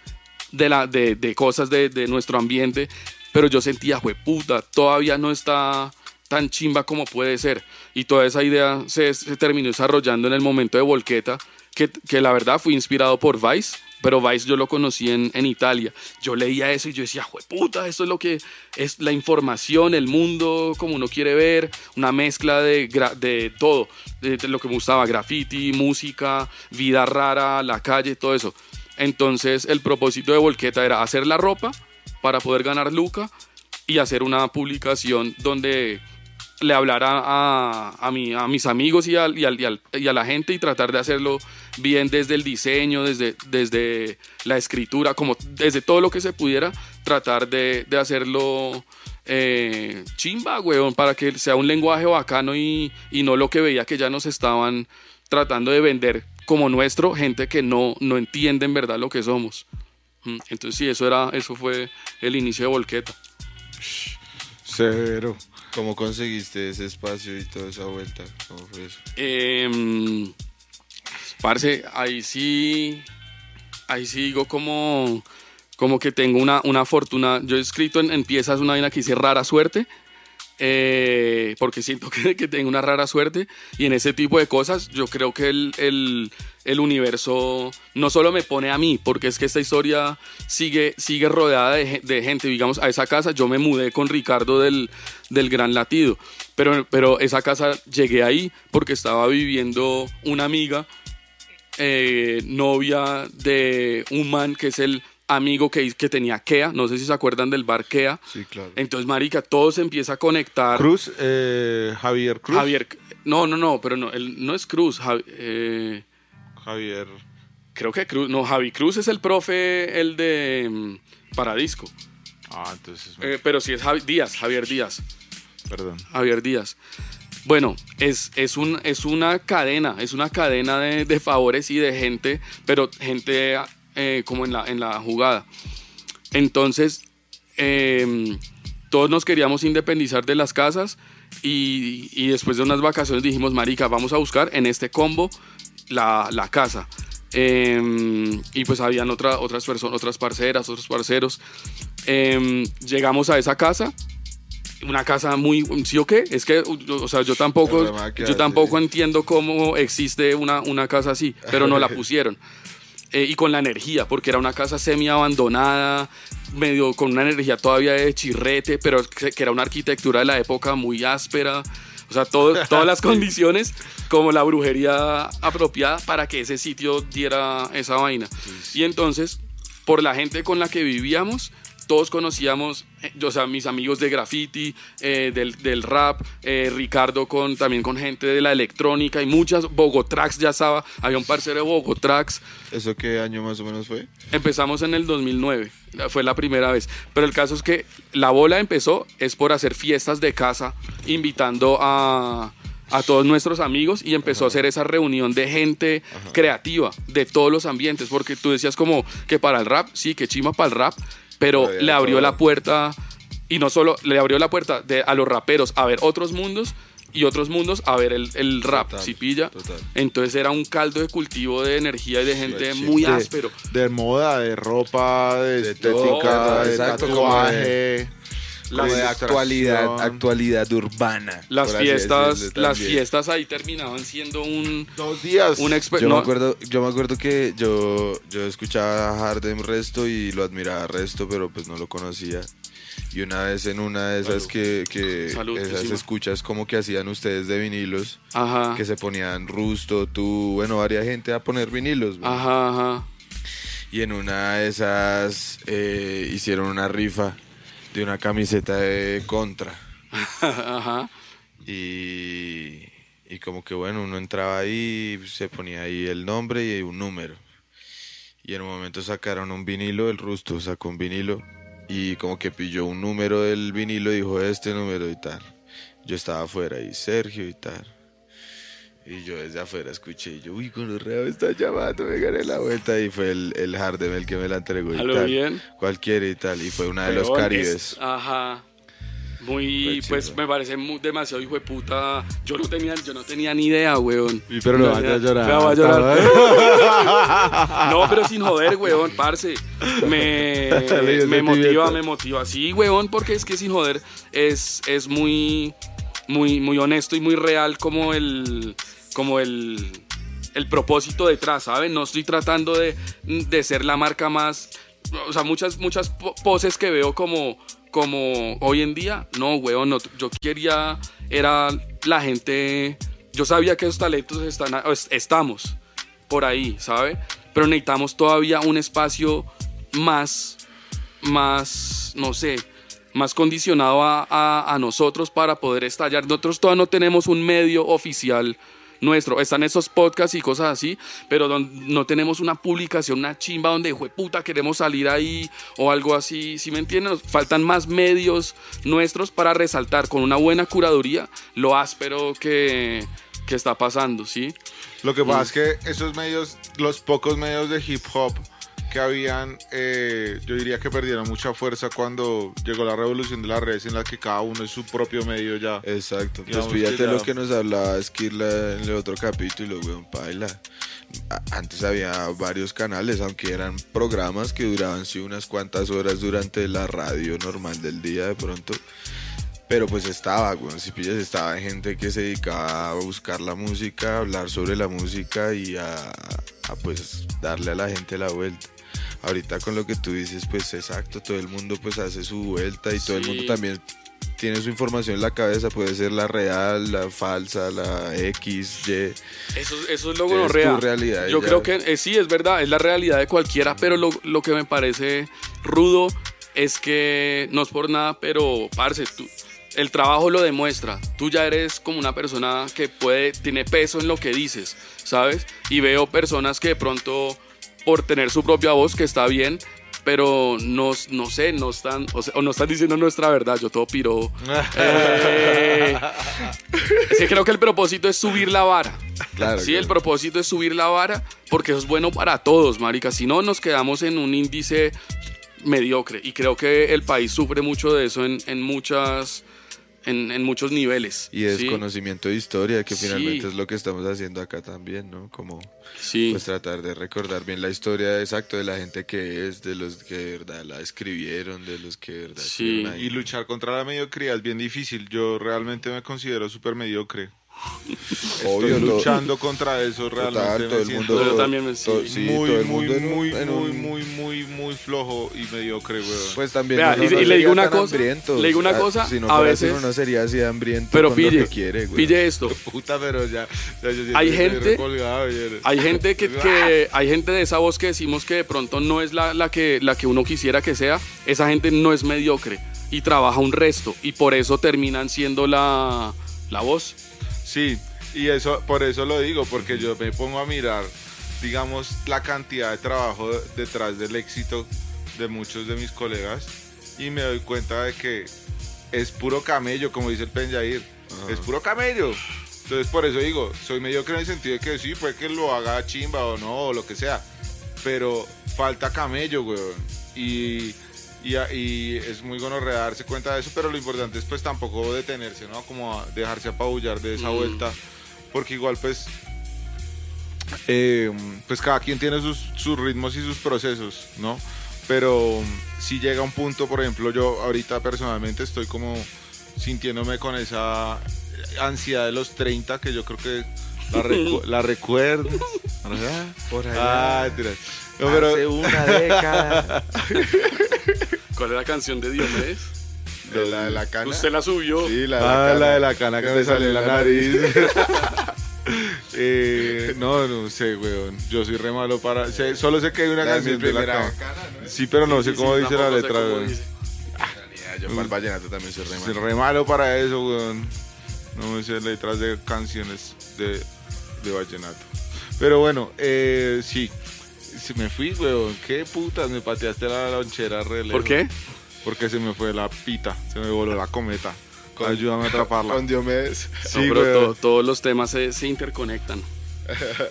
de, la, de, de cosas de, de nuestro ambiente, pero yo sentía, puta, todavía no está tan chimba como puede ser. Y toda esa idea se, se terminó desarrollando en el momento de Volqueta, que, que la verdad fui inspirado por Vice, pero Vice yo lo conocí en, en Italia. Yo leía eso y yo decía, puta, esto es lo que es la información, el mundo como uno quiere ver, una mezcla de, de todo, de, de lo que me gustaba, graffiti, música, vida rara, la calle, todo eso. Entonces el propósito de Volqueta era hacer la ropa para poder ganar Luca y hacer una publicación donde le hablara a, a, a mis amigos y, y y y a la gente y tratar de hacerlo bien desde el diseño, desde, desde la escritura, como desde todo lo que se pudiera, tratar de, de hacerlo eh, chimba, weón, para que sea un lenguaje bacano y, y no lo que veía que ya nos estaban tratando de vender como nuestro, gente que no, no entiende en verdad lo que somos. Mm, Entonces sí, eso, era, eso fue el inicio de Volqueta. Cero. ¿Cómo conseguiste ese espacio y toda esa vuelta? ¿Cómo fue eso? Eh, parce, ahí sí, ahí sí digo como, como que tengo una, una fortuna. Yo he escrito en, en piezas una vaina que dice rara suerte, eh, porque siento que, que tengo una rara suerte. Y en ese tipo de cosas, yo creo que el- el universo no solo me pone a mí, porque es que esta historia sigue, sigue rodeada de, ge- de gente. Digamos, a esa casa yo me mudé con Ricardo del, del Gran Latido. Pero, pero esa casa llegué ahí porque estaba viviendo una amiga eh, novia de un man que es el amigo que, que tenía Kea, no sé si se acuerdan del bar Kea. Sí, claro. Entonces, marica, todo se empieza a conectar. Cruz, eh, Javier Cruz. Javier, no, no, no, pero no, él no es Cruz. Javi- eh, Javier. creo que Cruz, no, Javi Cruz es el profe, el de mm, Paradisco. Ah, entonces. Eh, pero sí es Javi- Díaz, Javier Díaz. Perdón. Javier Díaz. Bueno, es, es, un, es una cadena, es una cadena de, de favores y de gente, pero gente eh, como en la, en la jugada. Entonces, eh, todos nos queríamos independizar de las casas y, y después de unas vacaciones dijimos, marica, vamos a buscar en este combo la, la casa. Eh, y pues habían otra, otras personas, otras parceras, otros parceros. Eh, llegamos a esa casa. Una casa muy sí o qué es que o sea yo tampoco yo tampoco entiendo cómo existe una, una casa así pero no la pusieron. Eh, y con la energía porque era una casa semi abandonada medio con una energía todavía de chirrete pero que, que era una arquitectura de la época muy áspera o sea todo- todas las condiciones como la brujería apropiada para que ese sitio diera esa vaina. Y entonces por la gente con la que vivíamos todos conocíamos, eh, o sea, mis amigos de graffiti, eh, del, del rap, eh, Ricardo con, también con gente de la electrónica y muchas, Bogotrax ya estaba, había un parcero de Bogotrax. ¿Eso qué año más o menos fue? Empezamos en el 2009, la- fue la primera vez. Pero el caso es que la bola empezó es por hacer fiestas de casa, invitando a, a todos nuestros amigos y empezó a hacer esa reunión de gente creativa de todos los ambientes, porque tú decías como que para el rap, sí, que chima para el rap, pero le abrió la puerta y no solo le abrió la puerta de, a los raperos a ver otros mundos y otros mundos a ver el, el rap, Total, si pilla. total. Entonces era un caldo de cultivo de energía y de gente sí. muy De- áspero. De moda, de ropa, de, De estética, todo, de exacto, tatuaje. De ilustración. actualidad, actualidad urbana. Las fiestas, decirlo las fiestas ahí terminaban siendo un, Dos días. un Yo, no, me acuerdo, yo me acuerdo que yo, yo escuchaba a Hardem resto y lo admiraba resto, pero pues no lo conocía. Y una vez en una de esas que, que Salud, esas escuchas como que hacían ustedes de vinilos, Ajá, que se ponían Rusto, tú, bueno, varias gente a poner vinilos. ajá, ajá. Y en una de esas eh, hicieron una rifa de una camiseta de contra. Ajá. Y, y como que bueno, uno entraba ahí, se ponía ahí el nombre y un número. Y en un momento sacaron un vinilo, el Rusto sacó un vinilo y como que pilló un número del vinilo y dijo este número y tal. Yo estaba afuera y Sergio y tal. Y yo desde afuera escuché y yo, uy, con los reos está llamando, me gané la vuelta y fue el, el Hardem el que me la entregó y A lo tal. bien. Cualquiera y tal. Y fue una de los Caribes. es- Ajá. Muy, Pues pues me parece muy- demasiado hijo de puta. Yo no tenía, yo no tenía ni idea, weón. Y pero no No, vaya a llorar. va a llorar. No, pero sin joder, weón, parce. Me, me motiva, me motiva. Sí, weón, porque es que sin joder es, es muy, muy, muy honesto y muy real como el, como el, el propósito detrás, ¿saben? No estoy tratando de, de ser la marca más, o sea, muchas, muchas po- poses que veo como, como hoy en día, no, weón, no, yo quería, era la gente, yo sabía que esos talentos están, es- estamos por ahí, ¿sabe? Pero necesitamos todavía un espacio más, más, no sé, más condicionado a, a- a nosotros para poder estallar. Nosotros todavía no tenemos un medio oficial nuestro. Están esos podcasts y cosas así, pero don- no tenemos una publicación, una chimba donde, puta, queremos salir ahí o algo así, ¿sí me entienden? Nos faltan más medios nuestros para resaltar con una buena curaduría lo áspero que, que está pasando, ¿sí? Lo que pasa es que esos medios, los pocos medios de hip hop que habían, eh, yo diría que perdieron mucha fuerza cuando llegó la revolución de las redes en la que cada uno es su propio medio ya. Exacto. Pues Digamos fíjate que ya- lo que nos hablaba Skirla en el otro capítulo, weón, paila. Antes había varios canales, aunque eran programas que duraban sí unas cuantas horas durante la radio normal del día de pronto. Pero pues estaba, weón, si pillas, estaba gente que se dedicaba a buscar la música, a hablar sobre la música y a, a, pues darle a la gente la vuelta. Ahorita con lo que tú dices, pues exacto, todo el mundo pues hace su vuelta y todo el mundo también tiene su información en la cabeza, puede ser la real, la falsa, la X, Y. Eso, eso es lo Es tu gonorrea. realidad, Yo ya. creo que eh, sí, es verdad, es la realidad de cualquiera, pero lo, lo que me parece rudo es que no es por nada, pero parce, tú, el trabajo lo demuestra. Tú ya eres como una persona que puede, tiene peso en lo que dices, ¿sabes? Y veo personas que de pronto, por tener su propia voz, que está bien, pero no, no sé, no están, o, sea, o no están diciendo nuestra verdad, yo todo piro. Eh, es que creo que el propósito es subir la vara. Claro, Sí, claro. el propósito es subir la vara porque eso es bueno para todos, marica. Si no, nos quedamos en un índice mediocre. Y creo que el país sufre mucho de eso en, en muchas... En, en muchos niveles. Y es ¿sí? conocimiento de historia, que Sí. finalmente es lo que estamos haciendo acá también, ¿no? Como Sí. pues tratar de recordar bien la historia exacto de la gente que es, de los que de verdad la escribieron, de los que de verdad Sí. Y luchar contra la mediocridad es bien difícil. Yo realmente me considero súper mediocre. Obvio, Estoy todo- luchando contra eso realmente. Total, me todo el siento mundo. Yo también me- sí. to- sí, muy, todo el muy, mundo en un- muy, en muy, un- muy, muy, muy flojo y mediocre, weón. Pues también. Vea, uno y- no y le digo una cosa, le digo una cosa, Si no a veces- uno no sería así hambriento Pero con pille, lo que quiere, güey. pille esto. Puta, pero ya. ya yo siento Hay gente-. Hay gente que, que- hay gente de esa voz que decimos que de pronto no es la, la que, la que uno quisiera que sea. Esa gente no es mediocre y trabaja un resto y por eso terminan siendo la, la voz. Sí, y eso, por eso lo digo, porque yo me pongo a mirar, digamos, la cantidad de trabajo detrás del éxito de muchos de mis colegas y me doy cuenta de que es puro camello, como dice el Penjair, es puro camello. Entonces por eso digo, soy mediocre en el sentido de que sí, puede que lo haga chimba o no, o lo que sea, pero falta camello, weón. Y, y, y es muy bueno darse cuenta de eso, pero lo importante es pues tampoco detenerse, ¿no? Como dejarse apabullar de esa Mm. vuelta, porque igual pues... eh, pues cada quien tiene sus, sus ritmos y sus procesos, ¿no? Pero si llega un punto, por ejemplo, yo ahorita personalmente estoy como sintiéndome con esa ansiedad de los 30 que yo creo que la, recu- la recuerdas. ¿verdad? Por Ah, allá. mentira. No, pero Hace una década. ¿Cuál es la canción de Diomedes? de la de la cana. Usted la subió. Sí, la, Ah, la la de cana. la cana que Que me me sale en la nariz. Eh, no, no sé, weón. Yo soy re malo para. sé- solo sé que hay una La de mi canción de la primera cana. cana, ¿no? Sí, pero no sé Sí, cómo sí, dice la letra, cómo weón. dice. Yo para el vallenato también soy re Soy malo. re malo para eso, weón. No me sé letras de canciones de, de vallenato. Pero bueno, eh, sí. Se me fui, weón. Qué putas, me pateaste la lonchera re lejos. ¿Por qué? Porque se me fue la pita, se me voló la cometa. Con- Ayúdame a atraparla. Con Diomedes. Sí, No, pero weón. to- todos los temas se, se interconectan.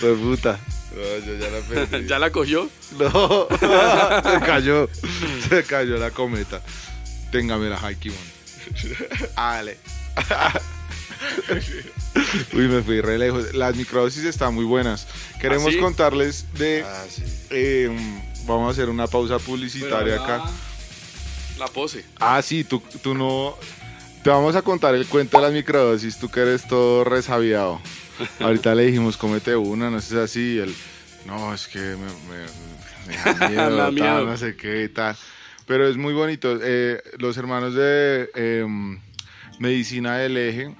Pues puta. No, yo ya la perdí. ¿Ya la cogió? No, se cayó. Se cayó la cometa. Téngame la Haikimon. Ale. Uy, me fui re lejos. Las microdosis están muy buenas. Queremos ¿Ah, sí? contarles de. Ah, sí. eh, vamos a hacer una pausa publicitaria acá. La pose. Ah, sí, tú, tú no. Te vamos a contar el cuento de las microdosis, tú que eres todo resabiado. Ahorita le dijimos, cómete una, no sé si así. y él, no, es que me, me- me da miedo, tal, miedo. no sé qué y tal. Pero es muy bonito. Eh, los hermanos de eh, Medicina del Eje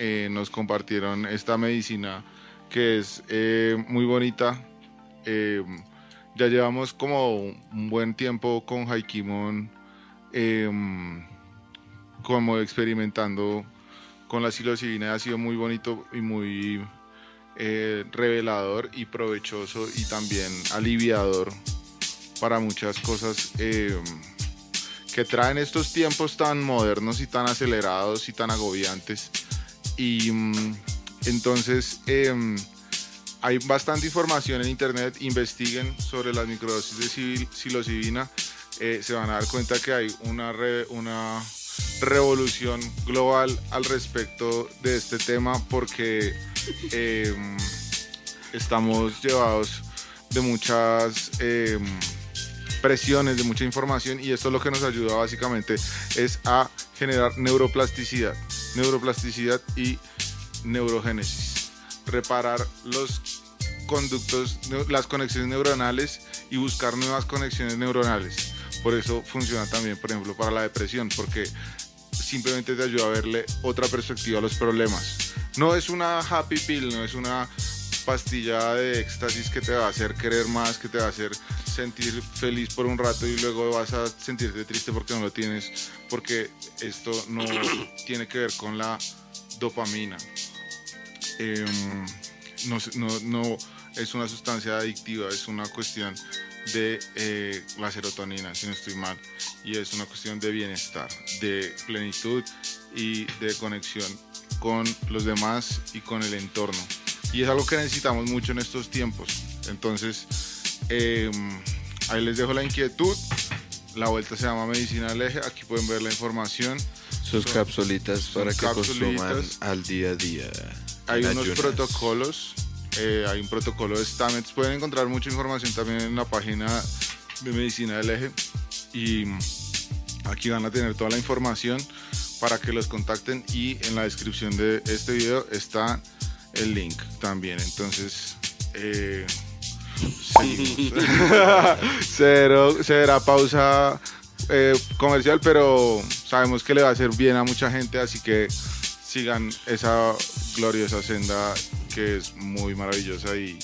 eh, nos compartieron esta medicina que es eh, muy bonita. Eh, ya llevamos como un buen tiempo con Haikimon em, como experimentando con la psilocibina ha sido muy bonito y muy eh, revelador y provechoso y también aliviador para muchas cosas em, que traen estos tiempos tan modernos y tan acelerados y tan agobiantes y mm, entonces em, hay bastante información en internet, investiguen sobre las microdosis de sil- psilocibina, eh, se van a dar cuenta que hay una, re- una revolución global al respecto de este tema porque eh, estamos llevados de muchas eh, presiones, de mucha información y esto lo que nos ayuda básicamente es a generar neuroplasticidad, neuroplasticidad y neurogénesis, reparar los conductos, las conexiones neuronales y buscar nuevas conexiones neuronales. Por eso funciona también, por ejemplo, para la depresión, porque simplemente te ayuda a verle otra perspectiva a los problemas. No es una happy pill, no es una pastilla de éxtasis que te va a hacer querer más, que te va a hacer sentir feliz por un rato y luego vas a sentirte triste porque no lo tienes, porque esto no tiene que ver con la dopamina. Em, no, se- no- no es una sustancia adictiva, es una cuestión de eh, la serotonina, si no estoy mal, y es una cuestión de bienestar, de plenitud y de conexión con los demás y con el entorno. Y es algo que necesitamos mucho en estos tiempos. Entonces, em, ahí les dejo la inquietud. La vuelta se llama Medicina del Eje. Aquí pueden ver la información. Sus Son- capsulitas para que consuman al día a día. Hay unos ayunas. protocolos, eh, hay un protocolo de Stamets. Pueden encontrar mucha información también en la página de Medicina del Eje. Y aquí van a tener toda la información para que los contacten. Y en la descripción de este video está el link también. Entonces, eh. Cero, será pausa eh, comercial, pero sabemos que le va a hacer bien a mucha gente, así que sigan esa gloriosa senda que es muy maravillosa y,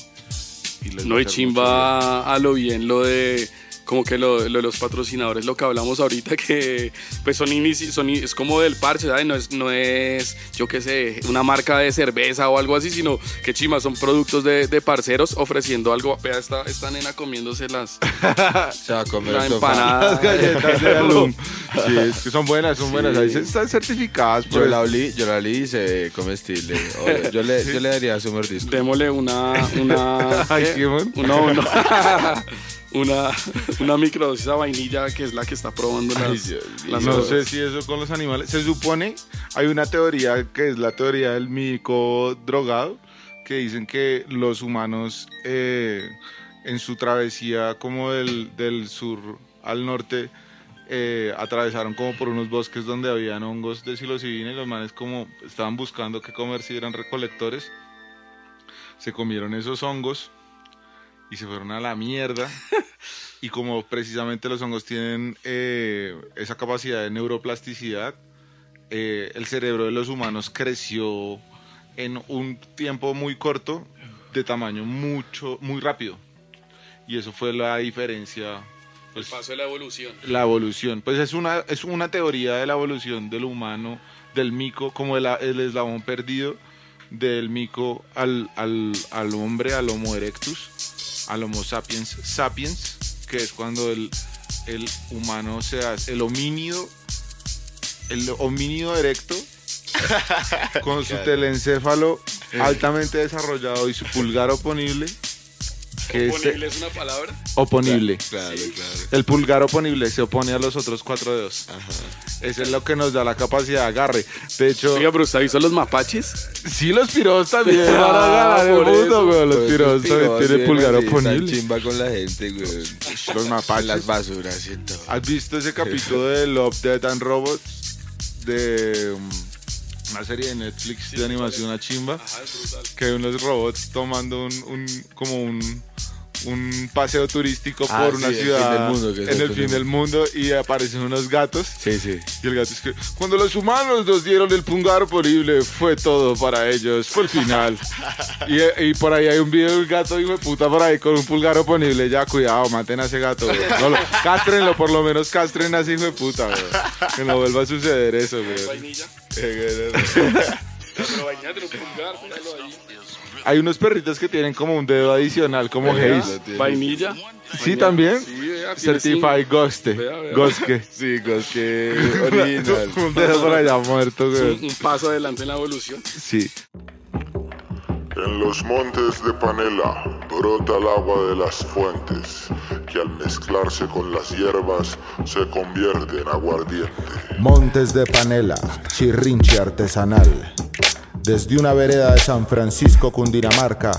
y les No, y chimba a lo bien lo de como que lo, lo de los patrocinadores, lo que hablamos ahorita, que pues son, inici- son es como del parche, ¿sabes? No es, no es, yo qué sé, una marca de cerveza o algo así, sino que chimba, son productos de, de parceros ofreciendo algo. Vea, esta, esta nena comiéndose las, Se va a comer la el sofá. empanada. Las galletas de Alum. Sí, es que son buenas, son buenas. Ahí se- están certificadas. Yo por la olí, yo la olí y se comestible. Yo le, yo le daría su mordisco. Démosle una, una, ¿qué? qué bueno. una, una, una, microdosis a vainilla que es la que está probando las, Ay, Dios mío. las No cosas. sé si eso con los animales. Se supone, hay una teoría que es la teoría del mico drogado, que dicen que los humanos eh, en su travesía como del, del sur al norte eh, atravesaron como por unos bosques donde habían hongos de psilocibina y los manes como estaban buscando qué comer si eran recolectores. Se comieron esos hongos y se fueron a la mierda. Y como precisamente los hongos tienen eh, esa capacidad de neuroplasticidad, eh, el cerebro de los humanos creció en un tiempo muy corto, de tamaño mucho, muy rápido. Y eso fue la diferencia, El pues, paso de la evolución. la evolución. Pues es una, es una teoría de la evolución del humano, del mico, como el, el eslabón perdido del mico al, al, al hombre, al Homo erectus, al Homo sapiens sapiens, que es cuando el, el humano se hace, el homínido, el homínido erecto, con su telencéfalo altamente desarrollado y su pulgar oponible, que es Oponible es una palabra. oponible. Claro, claro. El pulgar oponible se opone a los otros cuatro dedos. Eso es lo que nos da la capacidad de agarre. De hecho, Oiga, pero ¿usted ha visto los mapaches? sí los piros también van a Ah, ganar el mundo, eso. güey. Los Pues, piros también tienen pulgar oponible. chimba con la gente, güey. Los mapaches. Las basuras y todo. ¿Has visto ese capítulo de Love, Death and Robots? De um, una serie de Netflix de animación a chimba. Que hay unos robots tomando un, un- como un, un paseo turístico Ah, por sí, una el ciudad del mundo, en el el fin del mundo y aparecen unos gatos. Sí, sí. Y el gato es que cuando los humanos nos dieron el pulgar oponible fue todo para ellos, fue el final. y, y por ahí hay un video del gato, hijo de puta, por ahí con un pulgar oponible. Ya, cuidado, maten a ese gato. güey. No lo, cástrenlo, por lo menos castren a ese hijo de puta. güey. Que no vuelva a suceder eso. güey. Vainilla. Eh, Pero vainilla tiene un pulgar, míralo ahí. Hay unos perritos que tienen como un dedo adicional, como Haze. Vainilla. Sí, también. Sí, vea. Vea, vea. Ghoste. Sí, original. un dedo por allá muerto, güey. Un paso adelante en la evolución. Sí. En los montes de Panela brota el agua de las fuentes, que al mezclarse con las hierbas se convierte en aguardiente. Montes de Panela, chirrinche artesanal. Desde una vereda de San Francisco, Cundinamarca,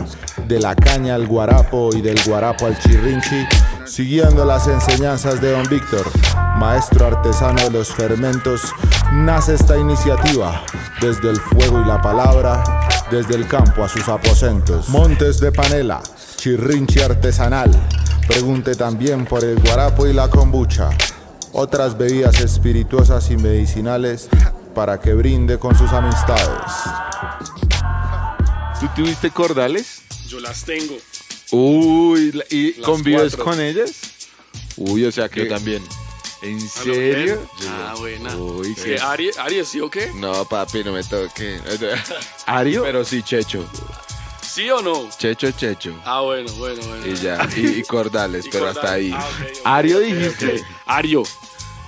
de la caña al guarapo y del guarapo al chirrinchi, siguiendo las enseñanzas de don Víctor, maestro artesano de los fermentos, nace esta iniciativa desde el fuego y la palabra, desde el campo a sus aposentos. Montes de Panela, chirrinchi artesanal. Pregunte también por el guarapo y la kombucha otras bebidas espirituosas y medicinales para que brinde con sus amistades. ¿Tú tuviste cordales? Yo las tengo. Uy, ¿y Las convives cuatro. con ellas? Uy, o sea que... Yo también. ¿En ¿A lo serio? Ah, buena. Uy, ¿Qué, qué... Aries, Aries, ¿sí o qué? No, papi, no me toque. ¿Ario? Pero sí, Checho. ¿Sí o no? Checho, Checho. Ah, bueno, bueno, bueno. Y ya. Y, y cordales, Y pero hasta ahí. Ah, ¿Ario ok, dijiste? ok. Ario,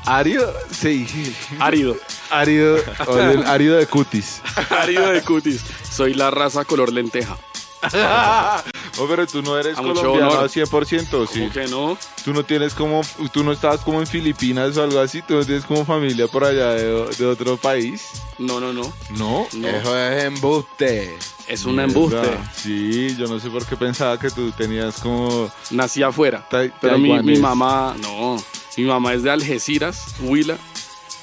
¿Ario? Sí. árido. Árido, o del árido de cutis. árido de cutis. Soy la raza color lenteja. Oh, pero tú no eres A mucho colombiano honor. al 100%, ¿sí? ¿Cómo que no? Tú no tienes como, tú no estabas como en Filipinas o algo así, tú no tienes como familia por allá de, de otro país. No, no, no. No. no. Eso es embuste. Es un embuste. Sí, yo no sé por qué pensaba que tú tenías como... Nací afuera. Tai- Pero mi, mi mamá, no. Mi mamá es de Algeciras, Huila.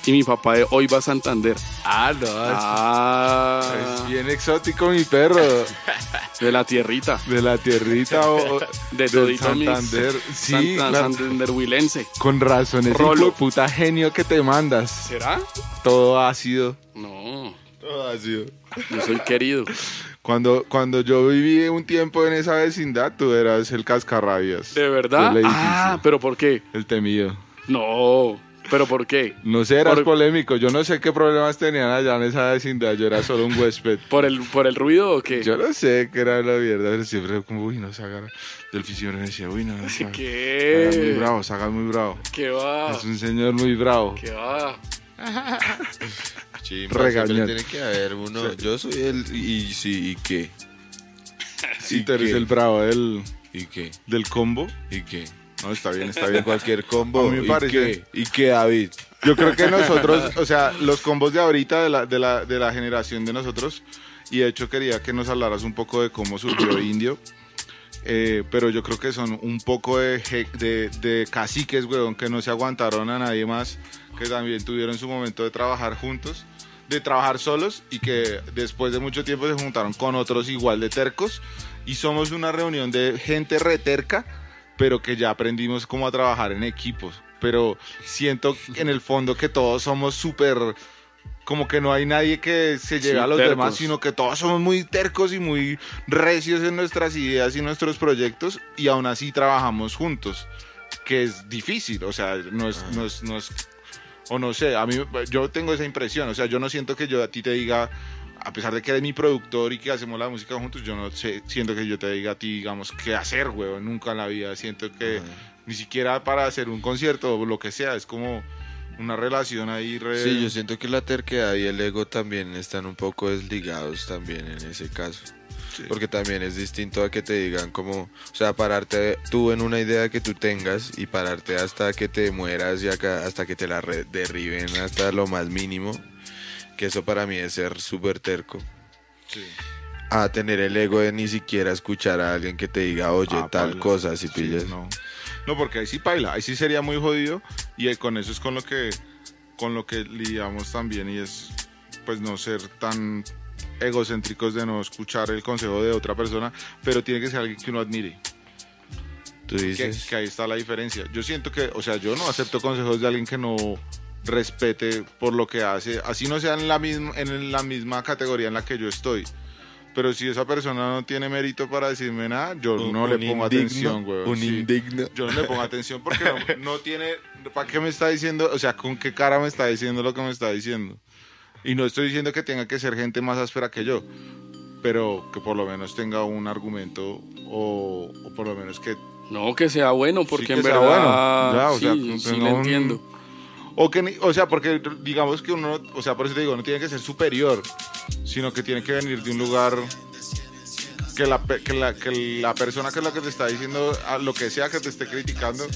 Y mi papá de Oiva, Santander. Ah, no. Ah, Es bien exótico mi perro. de la tierrita. De la tierrita o De del todito mis- Santander. Sí, Santa- claro. Santanderhuilense. con razón. Ese Rolo. puta genio que te mandas. ¿Será? Todo ácido. No, Todo así. yo soy querido. Cuando, cuando yo viví un tiempo en esa vecindad, tú eras el cascarrabias. ¿De verdad? Ah, pero ¿por qué? El temido. No, pero ¿por qué? No sé, eras Por- polémico. Yo no sé qué problemas tenían allá en esa vecindad. Yo era solo un huésped. ¿Por el, por el ruido o qué? Yo no sé qué era la mierda, pero siempre como, uy, no, Saga del fisión decía, uy, no, Saga, Saga es muy ¿Qué? bravo, Saga muy bravo. ¿Qué va? Es un señor muy bravo. ¿Qué va? Chimba, Regañar. siempre tiene que haber uno. Yo soy el. Y sí, ¿y qué? Sí, ¿Y tú eres qué? el bravo del, ¿Y qué? del combo. ¿Y qué? No, está bien, está bien. Cualquier combo. A mí me ¿Y parece- qué? ¿Y qué, David? Yo creo que nosotros, o sea, los combos de ahorita, de la, de la, de la generación de nosotros, y de hecho quería que nos hablaras un poco de cómo surgió Indio, eh, pero yo creo que son un poco de, de, de caciques, weón, que no se aguantaron a nadie más, que también tuvieron su momento de trabajar juntos, de trabajar solos, y que después de mucho tiempo se juntaron con otros igual de tercos, y somos una reunión de gente reterca, pero que ya aprendimos cómo a trabajar en equipos. Pero siento en el fondo que todos somos súper, como que no hay nadie que se lleve Sí, a los tercos. demás, sino que todos somos muy tercos y muy recios en nuestras ideas y nuestros proyectos y aún así trabajamos juntos, que es difícil, o sea, no es, no es, no es o no sé, a mí yo tengo esa impresión, o sea, yo no siento que yo a ti te diga, a pesar de que eres mi productor y que hacemos la música juntos, yo no sé, siento que yo te diga a ti, digamos, qué hacer, weón, nunca en la vida, siento que ni siquiera para hacer un concierto o lo que sea, es como una relación ahí re... Sí, yo siento que la terquedad y el ego también están un poco desligados también en ese caso. Porque también es distinto a que te digan como, o sea, pararte tú en una idea que tú tengas y pararte hasta que te mueras y acá, hasta que te la derriben hasta lo más mínimo, que eso para mí es ser súper terco. A tener el ego de ni siquiera escuchar a alguien que te diga, oye, Ah, tal paila. cosa, si Sí, pillas. no. No, porque ahí sí paila, ahí sí sería muy jodido y ahí con eso es con lo que con lo que lidiamos también y es pues no ser tan egocéntricos de no escuchar el consejo de otra persona, pero tiene que ser alguien que uno admire. Tú Que, dices, que ahí está la diferencia. Yo siento que, o sea, yo no acepto consejos de alguien que no respete por lo que hace, así no sea en la misma en la misma categoría en la que yo estoy. Pero si esa persona no tiene mérito para decirme nada, yo Un- no un le pongo indigno, atención, güey. un Sí. indigno. Yo no le pongo atención porque no, no tiene. ¿Para qué me está diciendo? O sea, ¿con qué cara me está diciendo lo que me está diciendo? Y no estoy diciendo que tenga que ser gente más áspera que yo, pero que por lo menos tenga un argumento o, o por lo menos que. No, que sea bueno, porque Sí, en verdad bueno. Ya, o sí, sea, sí le un- entiendo. O, que, o sea, porque digamos que uno, o sea, por eso te digo, no tiene que ser superior, sino que tiene que venir de un lugar que la, que la, que la persona que es la que te está diciendo, a lo que sea que te esté criticando,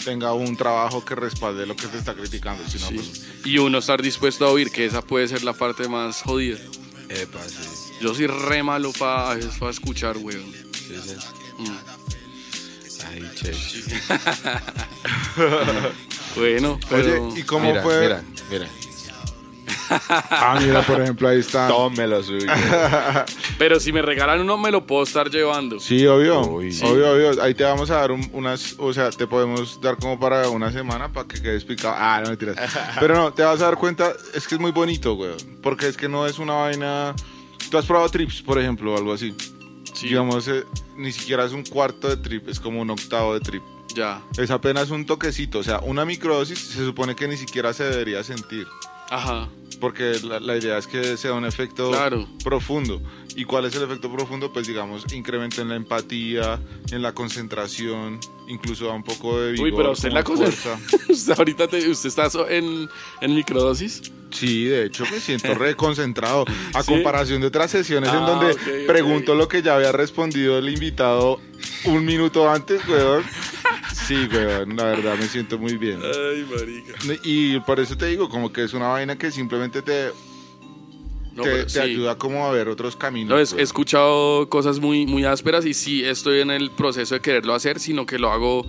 tenga un trabajo que respalde lo que te está criticando. Si no, Sí. pues, Y uno estar dispuesto a oír, que esa puede ser la parte más jodida. epa, sí, Yo soy re malo para escuchar, weón. sí, sí. Mm. Ay, che. Bueno, pero... Oye, ¿y cómo mira, fue? Mira, mira. Ah, mira, por ejemplo, ahí está. Tómelo suyo. Pero si me regalan uno, me lo puedo estar llevando. Sí, obvio, Uy. Sí. obvio, obvio. Ahí te vamos a dar un- unas, o sea, te podemos dar como para una semana para que quede explicado. Ah, no mentiras. Pero no, te vas a dar cuenta, es que es muy bonito, güey. Porque es que no es una vaina. Tú has probado trips, por ejemplo, o algo así. Sí, Digamos, eh, ni siquiera es un cuarto de trip, es como un octavo de trip. ya. Es apenas un toquecito, o sea, una microdosis se supone que ni siquiera se debería sentir. Ajá. Porque la, la idea es que sea un efecto Claro. profundo. ¿Y cuál es el efecto profundo? Pues digamos, incremento en la empatía, en la concentración, incluso da un poco de vigor. Uy, pero usted como la usted ahorita te- usted está en, en microdosis. Sí, de hecho me siento reconcentrado. A ¿Sí? comparación de otras sesiones en Ah, donde ok, ok. pregunto lo que ya había respondido el invitado un minuto antes, weón. Sí, weón, la verdad me siento muy bien. Ay, marica. Y por eso te digo, como que es una vaina que simplemente te, No, te, pero te sí. ayuda como a ver otros caminos. No, es- he escuchado cosas muy, muy ásperas y sí estoy en el proceso de quererlo hacer, sino que lo hago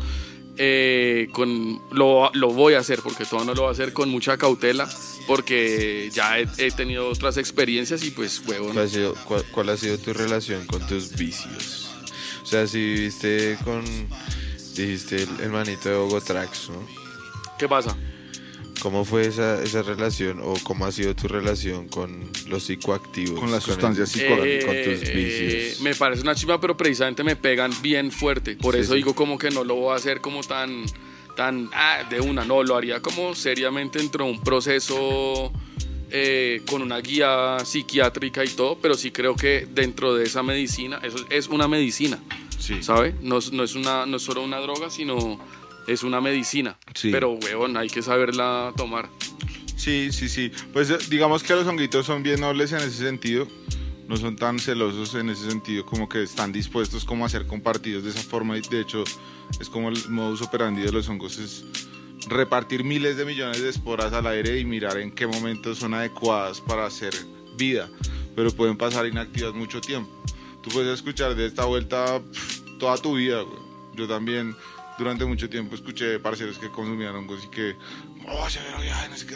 eh, con... Lo, lo voy a hacer, porque todo no lo voy a hacer con mucha cautela, porque ya he, he tenido otras experiencias y pues, huevón. ¿Cuál ha, sido, cuál, cuál ha sido tu relación con tus vicios? O sea, si viviste con, dijiste el, el manito de Bogotrax, ¿no? ¿Qué pasa? ¿Cómo fue esa, esa relación o cómo ha sido tu relación con los psicoactivos? Con las sustancias con, psicodélicas. con tus Eh, vicios. me parece una chimba, pero precisamente me pegan bien fuerte. Por Sí, eso sí. digo como que no lo voy a hacer como tan, tan, ah, de una, no, lo haría como seriamente dentro de un proceso eh, con una guía psiquiátrica y todo, pero sí creo que dentro de esa medicina, eso es una medicina, Sí. ¿sabe? No, no, es una, no es solo una droga, sino es una medicina. Sí. Pero, huevón, hay que saberla tomar. Sí, sí, sí. Pues eh, digamos que los honguitos son bien nobles en ese sentido. No son tan celosos en ese sentido, como que están dispuestos como a ser compartidos de esa forma. Y de hecho, es como el modus operandi de los hongos es repartir miles de millones de esporas al aire y mirar en qué momentos son adecuadas para hacer vida. Pero pueden pasar inactivas mucho tiempo. Tú puedes escuchar de esta vuelta toda tu vida, güey. Yo también durante mucho tiempo escuché parceros que consumían hongos y que, oh, severo viaje, no sé qué.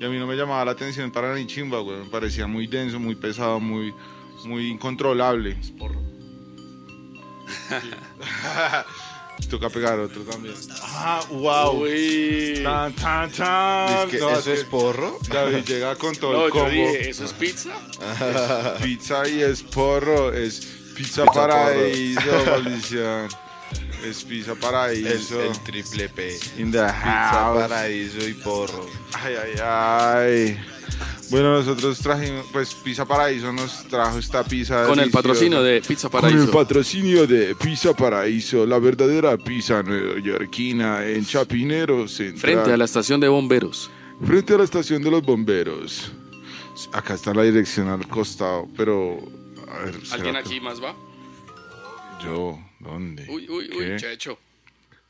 Y a mí no me llamaba la atención para ni chimba, güey. Me parecía muy denso, muy pesado, muy, muy incontrolable. Toca pegar otro también. Ah, wow. Uy. Tan, tan, tan. Es que No, ¿Eso es es porro? David llega con todo No, el yo combo. dije, ¿eso es pizza? Pizza y es porro, es pizza, Pizza paraíso, maldición. Es pizza El, paraíso. el triple P. In the Pizza, house. paraíso y porro. Ay, ay, ay. Bueno, nosotros trajimos, pues Pizza Paraíso nos trajo esta pizza. Con el patrocinio de Pizza Con el Paraíso. patrocinio de Pizza Paraíso, la verdadera pizza neoyorquina en Chapinero Central. Frente a la estación de bomberos. Frente a la estación de los bomberos. Acá está la dirección al costado, pero A ver, ¿será ¿Alguien que- aquí más va? Yo, ¿dónde? Uy, uy, ¿Qué? uy, Checho.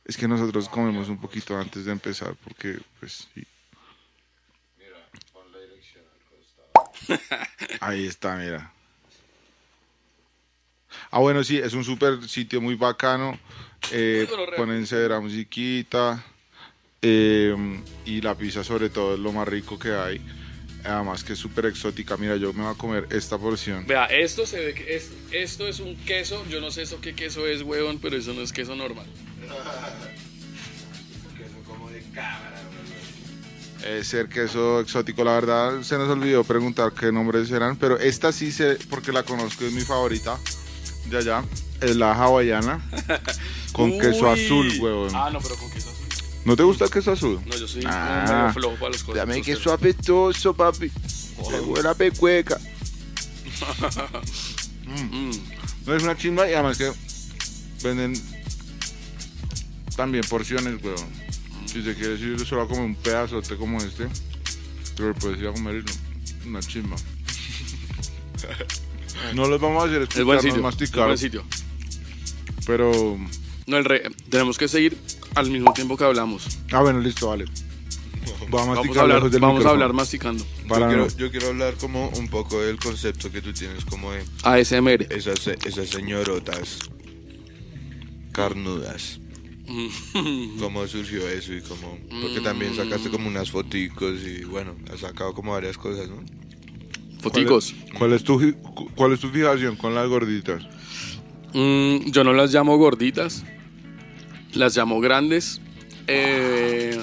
Es que nosotros comemos un poquito antes de empezar porque, pues, sí. Ahí está, mira. Ah, bueno, sí, es un súper sitio muy bacano. Eh, pónense de la musiquita. eh, y la pizza, sobre todo, es lo más rico que hay. Además, que es súper exótica. Mira, yo me voy a comer esta porción. Vea, esto se ve que es, esto es un queso. Yo no sé eso qué queso es, huevón, pero eso no es queso normal. Es ser queso exótico, la verdad se nos olvidó preguntar qué nombres eran, pero esta sí sé porque la conozco, es mi favorita. De allá, es la hawaiana con queso azul, huevón. Ah, no, pero con queso azul. ¿No te gusta el queso azul? No, yo soy Ah. medio flojo para las cosas. Dame queso apestoso, papi. Me huele a pecueca. mm, No es una chimba y además que venden también porciones, huevón. Si te quieres ir solo a comer un pedazote como este, pero puedes ir a comer una chimba. No los vamos a hacer Es buen sitio. Es masticar, buen sitio. pero... No, el re- tenemos que seguir al mismo tiempo que hablamos. Ah, bueno, listo, vale. Vamos a hablar, del vamos a hablar masticando. Para yo, quiero, yo quiero hablar como un poco del concepto que tú tienes como de ASMR. esas, esas señorotas carnudas. ¿Cómo surgió eso? y cómo, Porque también sacaste como unas foticos y bueno, has sacado como varias cosas, ¿no? Foticos. ¿Cuál es, tu, ¿Cuál es tu fijación con las gorditas? Mm, yo no las llamo gorditas, las llamo grandes. Eh,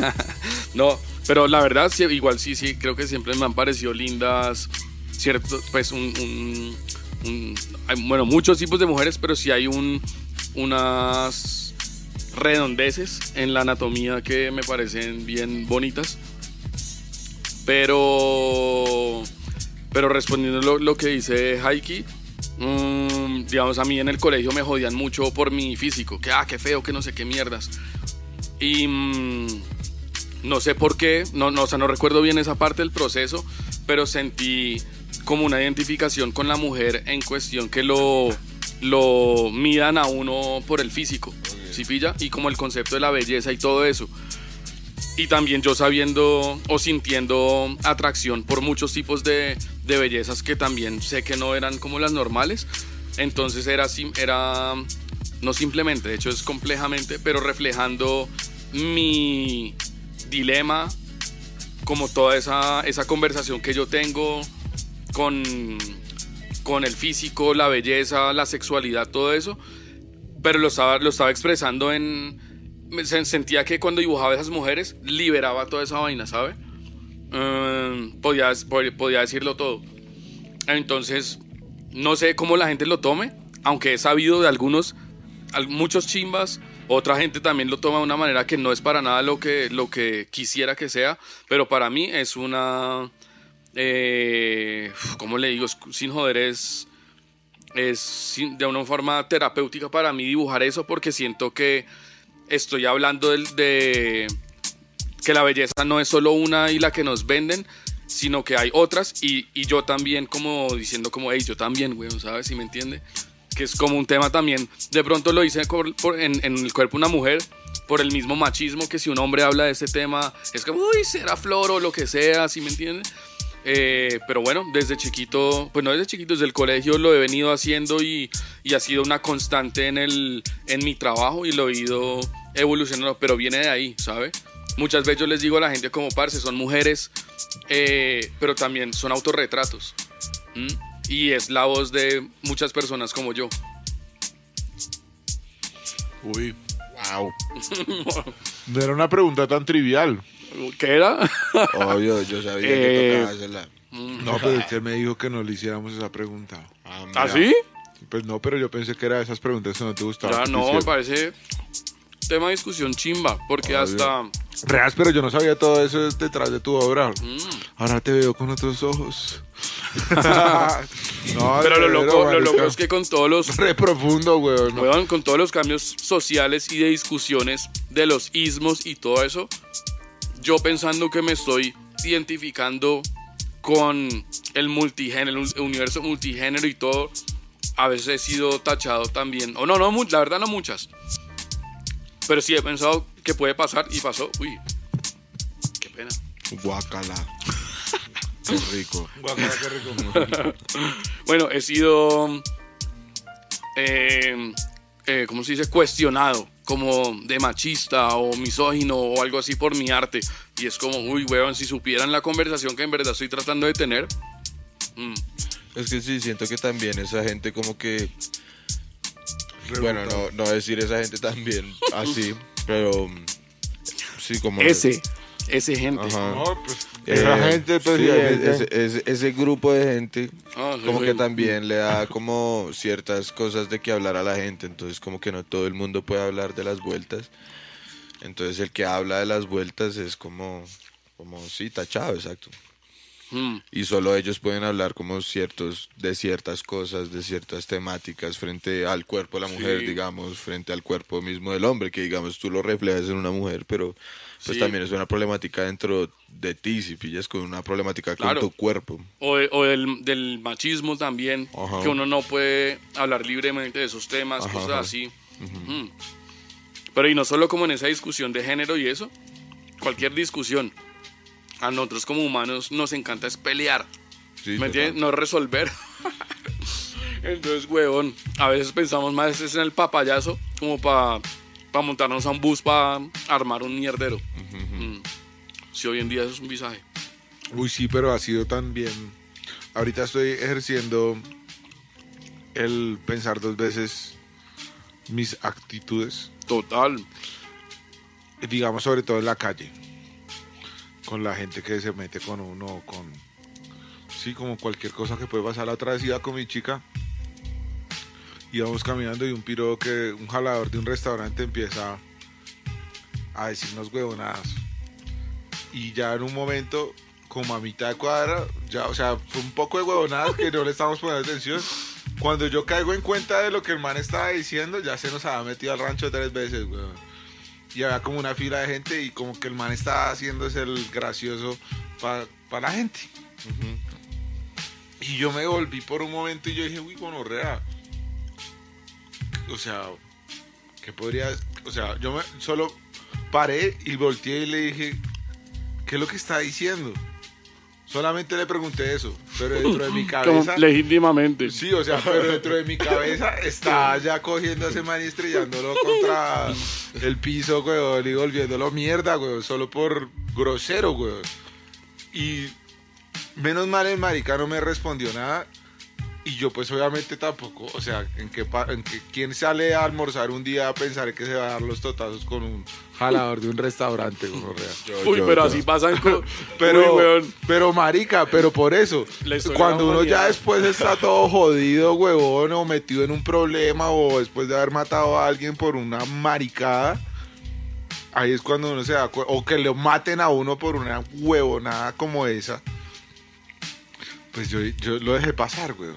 no, pero la verdad, igual sí, sí, creo que siempre me han parecido lindas, cierto, pues un, un- un- hay, bueno, muchos tipos de mujeres, pero sí hay un, unas redondeces en la anatomía que me parecen bien bonitas. Pero, pero respondiendo lo, lo que dice Haiki, mm, digamos, a mí en el colegio me jodían mucho por mi físico, que ah, qué feo, que no sé qué mierdas. Y mm, no sé por qué, no, no, o sea, no recuerdo bien esa parte del proceso, pero sentí como una identificación con la mujer en cuestión que lo, lo midan a uno por el físico, Y como el concepto de la belleza y todo eso. Y también yo sabiendo o sintiendo atracción por muchos tipos de, de bellezas que también sé que no eran como las normales. Entonces era, era, no simplemente, de hecho es complejamente, pero reflejando mi dilema, como toda esa, esa conversación que yo tengo con, con el físico, la belleza, la sexualidad, todo eso. Pero lo estaba, lo estaba expresando en... Sentía que cuando dibujaba esas mujeres liberaba toda esa vaina, ¿sabe? Mm, podía, pod- podía decirlo todo. Entonces, no sé cómo la gente lo tome, aunque he sabido de algunos, al- muchos chimbas, otra gente también lo toma de una manera que no es para nada lo que, lo que quisiera que sea, pero para mí es una, eh, ¿cómo le digo? Sin joder, es, es de una forma terapéutica para mí dibujar eso porque siento que estoy hablando del- de, que la belleza no es solo una y la que nos venden, sino que hay otras y, y yo también como diciendo como, hey, yo también, weón, ¿sabes? ¿Sí me entiende? Que es como un tema también, de pronto lo hice en, en el cuerpo de una mujer por el mismo machismo que si un hombre habla de este tema es como, uy, será flor o lo que sea, ¿sí me entiende? Eh, pero bueno, desde chiquito, pues no desde chiquito, desde el colegio lo he venido haciendo y, y ha sido una constante en, el, en mi trabajo y lo he ido evolucionando, pero viene de ahí, ¿sabe? Muchas veces yo les digo a la gente como parce, son mujeres, eh, pero también son autorretratos. ¿m? Y es la voz de muchas personas como yo. Uy, wow. No era una pregunta tan trivial. ¿Qué era? Obvio, yo sabía Eh, que tocaba hacerla. No, pero él me dijo que no le hiciéramos esa pregunta. Ah. ¿Ah, sí? Pues no, pero yo pensé que era de esas preguntas que no te gustaban. Ya no, me parece tema de discusión chimba, porque hasta... Reas, pero yo no sabía todo eso detrás de tu obra. Mm. Ahora te veo con otros ojos. no, Pero lo loco, lo loco es que con todos los Re profundo, weón. ¿no? Weón, con todos los cambios sociales y de discusiones de los ismos y todo eso, yo pensando que me estoy identificando con el multigénero, el universo multigénero y todo, a veces he sido tachado también. O no, no, la verdad no muchas. Pero sí he pensado que puede pasar y pasó. Uy, qué pena. Guacala. qué rico. Guacala, qué rico. bueno, he sido, eh, eh, ¿cómo se dice? Cuestionado como de machista o misógino o algo así por mi arte. Y es como, uy, weón, si supieran la conversación que en verdad estoy tratando de tener. Mm. Es que sí, siento que también esa gente como que... Bueno, no, no decir esa gente también así, pero... Sí, como... Ese, ese gente. No, pues esa eh, gente, pues, ese, grupo de gente, ah, como que también le da como ciertas cosas de que hablar a la gente, entonces como que no todo el mundo puede hablar de las vueltas. Entonces el que habla de las vueltas es como, como sí, tachado, exacto. Hmm. Y solo ellos pueden hablar como ciertos, de ciertas cosas, de ciertas temáticas frente al cuerpo de la mujer, digamos, frente al cuerpo mismo del hombre, que digamos tú lo reflejas en una mujer, pero pues también es una problemática dentro de ti, si pillas con una problemática con tu cuerpo. O, o del machismo también, que uno no puede hablar libremente de esos temas, cosas así. Mm. Pero y no solo como en esa discusión de género y eso, cualquier discusión. A nosotros como humanos nos encanta es pelear. ¿Me entiendes? No resolver. Entonces, huevón, a veces pensamos más en el papayazo como para para montarnos a un bus para armar un mierdero. Mm. Si hoy en día eso es un visaje. Uy, sí, pero ha sido también. Ahorita estoy ejerciendo el pensar dos veces mis actitudes. Total. Digamos, sobre todo en la calle. Con la gente que se mete con uno, con. Sí, como cualquier cosa que puede pasar. La otra vez iba con mi chica íbamos caminando y un piro que un jalador de un restaurante empieza a decirnos huevonadas. Y ya en un momento, como a mitad de cuadra, ya, o sea, fue un poco de huevonadas que no le estamos poniendo atención. Cuando yo caigo en cuenta de lo que el man estaba diciendo, ya se nos había metido al rancho tres veces, weón. Y había como una fila de gente y como que el man estaba haciéndose el gracioso para la gente. Y yo me volví por un momento y yo dije, uy, gonorrea o sea, que podría, o sea, yo me, solo paré y volteé y le dije, ¿qué es lo que está diciendo? Solamente le pregunté eso, pero dentro de mi cabeza. legítimamente. Sí, o sea, pero dentro de mi cabeza está ya cogiendo a ese man y estrellándolo contra el piso, güey, y volviéndolo mierda, güey, solo por grosero, güey. Y menos mal el marica no me respondió nada y yo pues obviamente tampoco, o sea, ¿en qué, en quién sale a almorzar un día a pensar que se va a dar los totazos con un jalador de un restaurante? Uy, pero así pasan con... pero, pero marica, pero por eso, cuando uno ya después está todo jodido, huevón, o metido en un problema, o después de haber matado a alguien por una maricada, ahí es cuando uno se da cuenta, o que le maten a uno por una huevonada como esa. Pues yo, yo lo dejé pasar, huevón.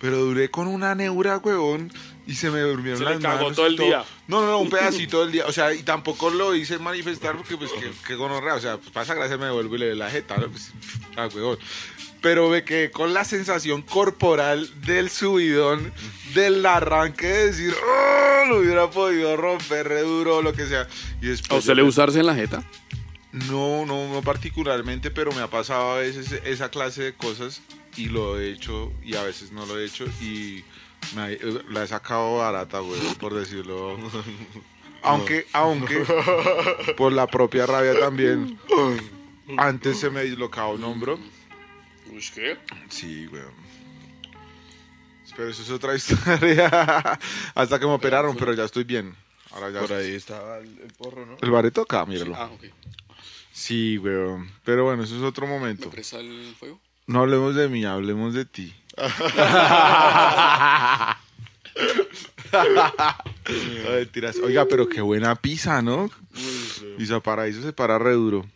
Pero duré con una neura, huevón, y se me durmieron se las le cagó todo el día. No, no, no, un pedacito del día. O sea, y tampoco lo hice manifestar porque, pues, que, que gonorrea. O sea, pues, pasa gracia, me devuelvo y le doy la jeta. ¿no? Pues, ah, huevón. Pero me quedé con la sensación corporal del subidón, del arranque de decir, oh, lo hubiera podido romper re duro lo que sea. Y después, ¿A usted le usarse en la jeta? No, no, no particularmente, pero me ha pasado a veces esa clase de cosas y lo he hecho y a veces no lo he hecho y me, la he sacado barata, güey, por decirlo. Aunque, aunque, por la propia rabia también. Antes se me dislocaba un hombro. ¿Qué? Sí, güey. Pero eso es otra historia. Hasta que me operaron, pero ya estoy bien. Ahora ya por ahí estaba el, porro, ¿no? El bareto acá, míralo. Ah, ok. Sí, güey. Pero bueno, eso es otro momento. ¿Me presa el fuego? No hablemos de mí, hablemos de ti. Oiga, pero qué buena pizza, ¿no? Pizza Paraíso se para re duro.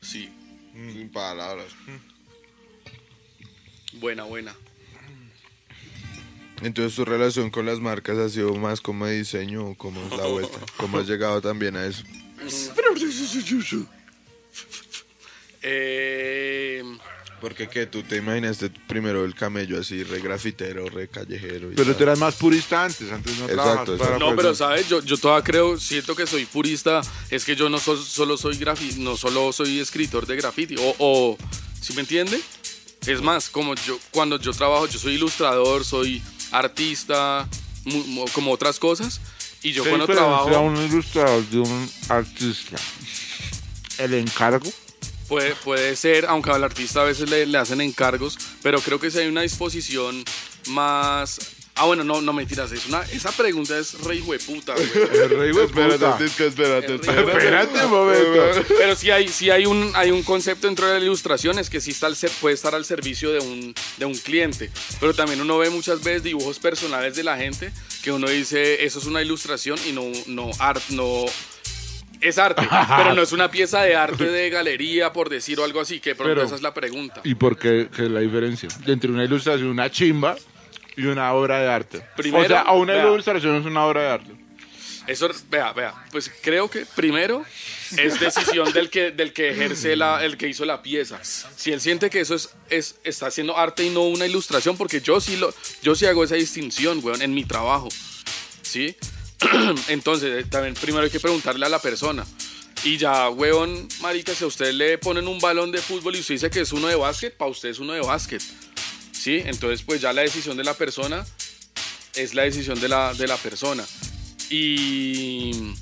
Sí. Sin palabras. Buena, buena. Entonces tu relación con las marcas ha sido más como diseño o cómo es la vuelta? ¿Cómo has llegado también a eso? Eh, Porque que tú te imaginaste primero el camello así, re grafitero, re callejero. y Pero tal. tú eras más purista antes, antes no Exacto, para no, pero sabes, yo, yo todavía creo, siento que soy purista, es que yo no so- solo soy grafi no solo soy escritor de graffiti, o, o ¿sí me entiende? Es más, como yo, cuando yo trabajo, yo soy ilustrador, soy artista, mu- mu- como otras cosas, y yo ¿Qué cuando trabajo... un ilustrador de un artista? ¿El encargo? Puede, puede ser, aunque al artista a veces le, le hacen encargos, pero creo que si hay una disposición más... Ah, bueno, no, no mentiras, es una, esa pregunta es re hijueputa, güey. El rey de puta. Espérate, es espérate, espérate. Espérate un momento. Pero sí hay, sí hay un, hay un concepto dentro de la ilustración, es que sí está al ser, puede estar al servicio de un, de un cliente. Pero también uno ve muchas veces dibujos personales de la gente que uno dice, eso es una ilustración y no, no art, no... Es arte, pero no es una pieza de arte de galería, por decir o algo así, que por Pero- esa es la pregunta. ¿Y por qué, qué es la diferencia? Entre una ilustración, una chimba y una obra de arte. Primero, o sea, a una vea. ilustración es una obra de arte. Eso, vea, vea, pues creo que primero es decisión del que, del que ejerce la, el que hizo la pieza. Si él siente que eso es, es, está haciendo arte y no una ilustración, porque yo sí lo, yo sí hago esa distinción, weón, en mi trabajo. ¿Sí? Entonces, eh, también primero hay que preguntarle a la persona. Y ya, weón, marica, si a usted le ponen un balón de fútbol y usted dice que es uno de básquet, para usted es uno de básquet. ¿Sí? Entonces, pues ya la decisión de la persona es la decisión de la, de la persona. Y,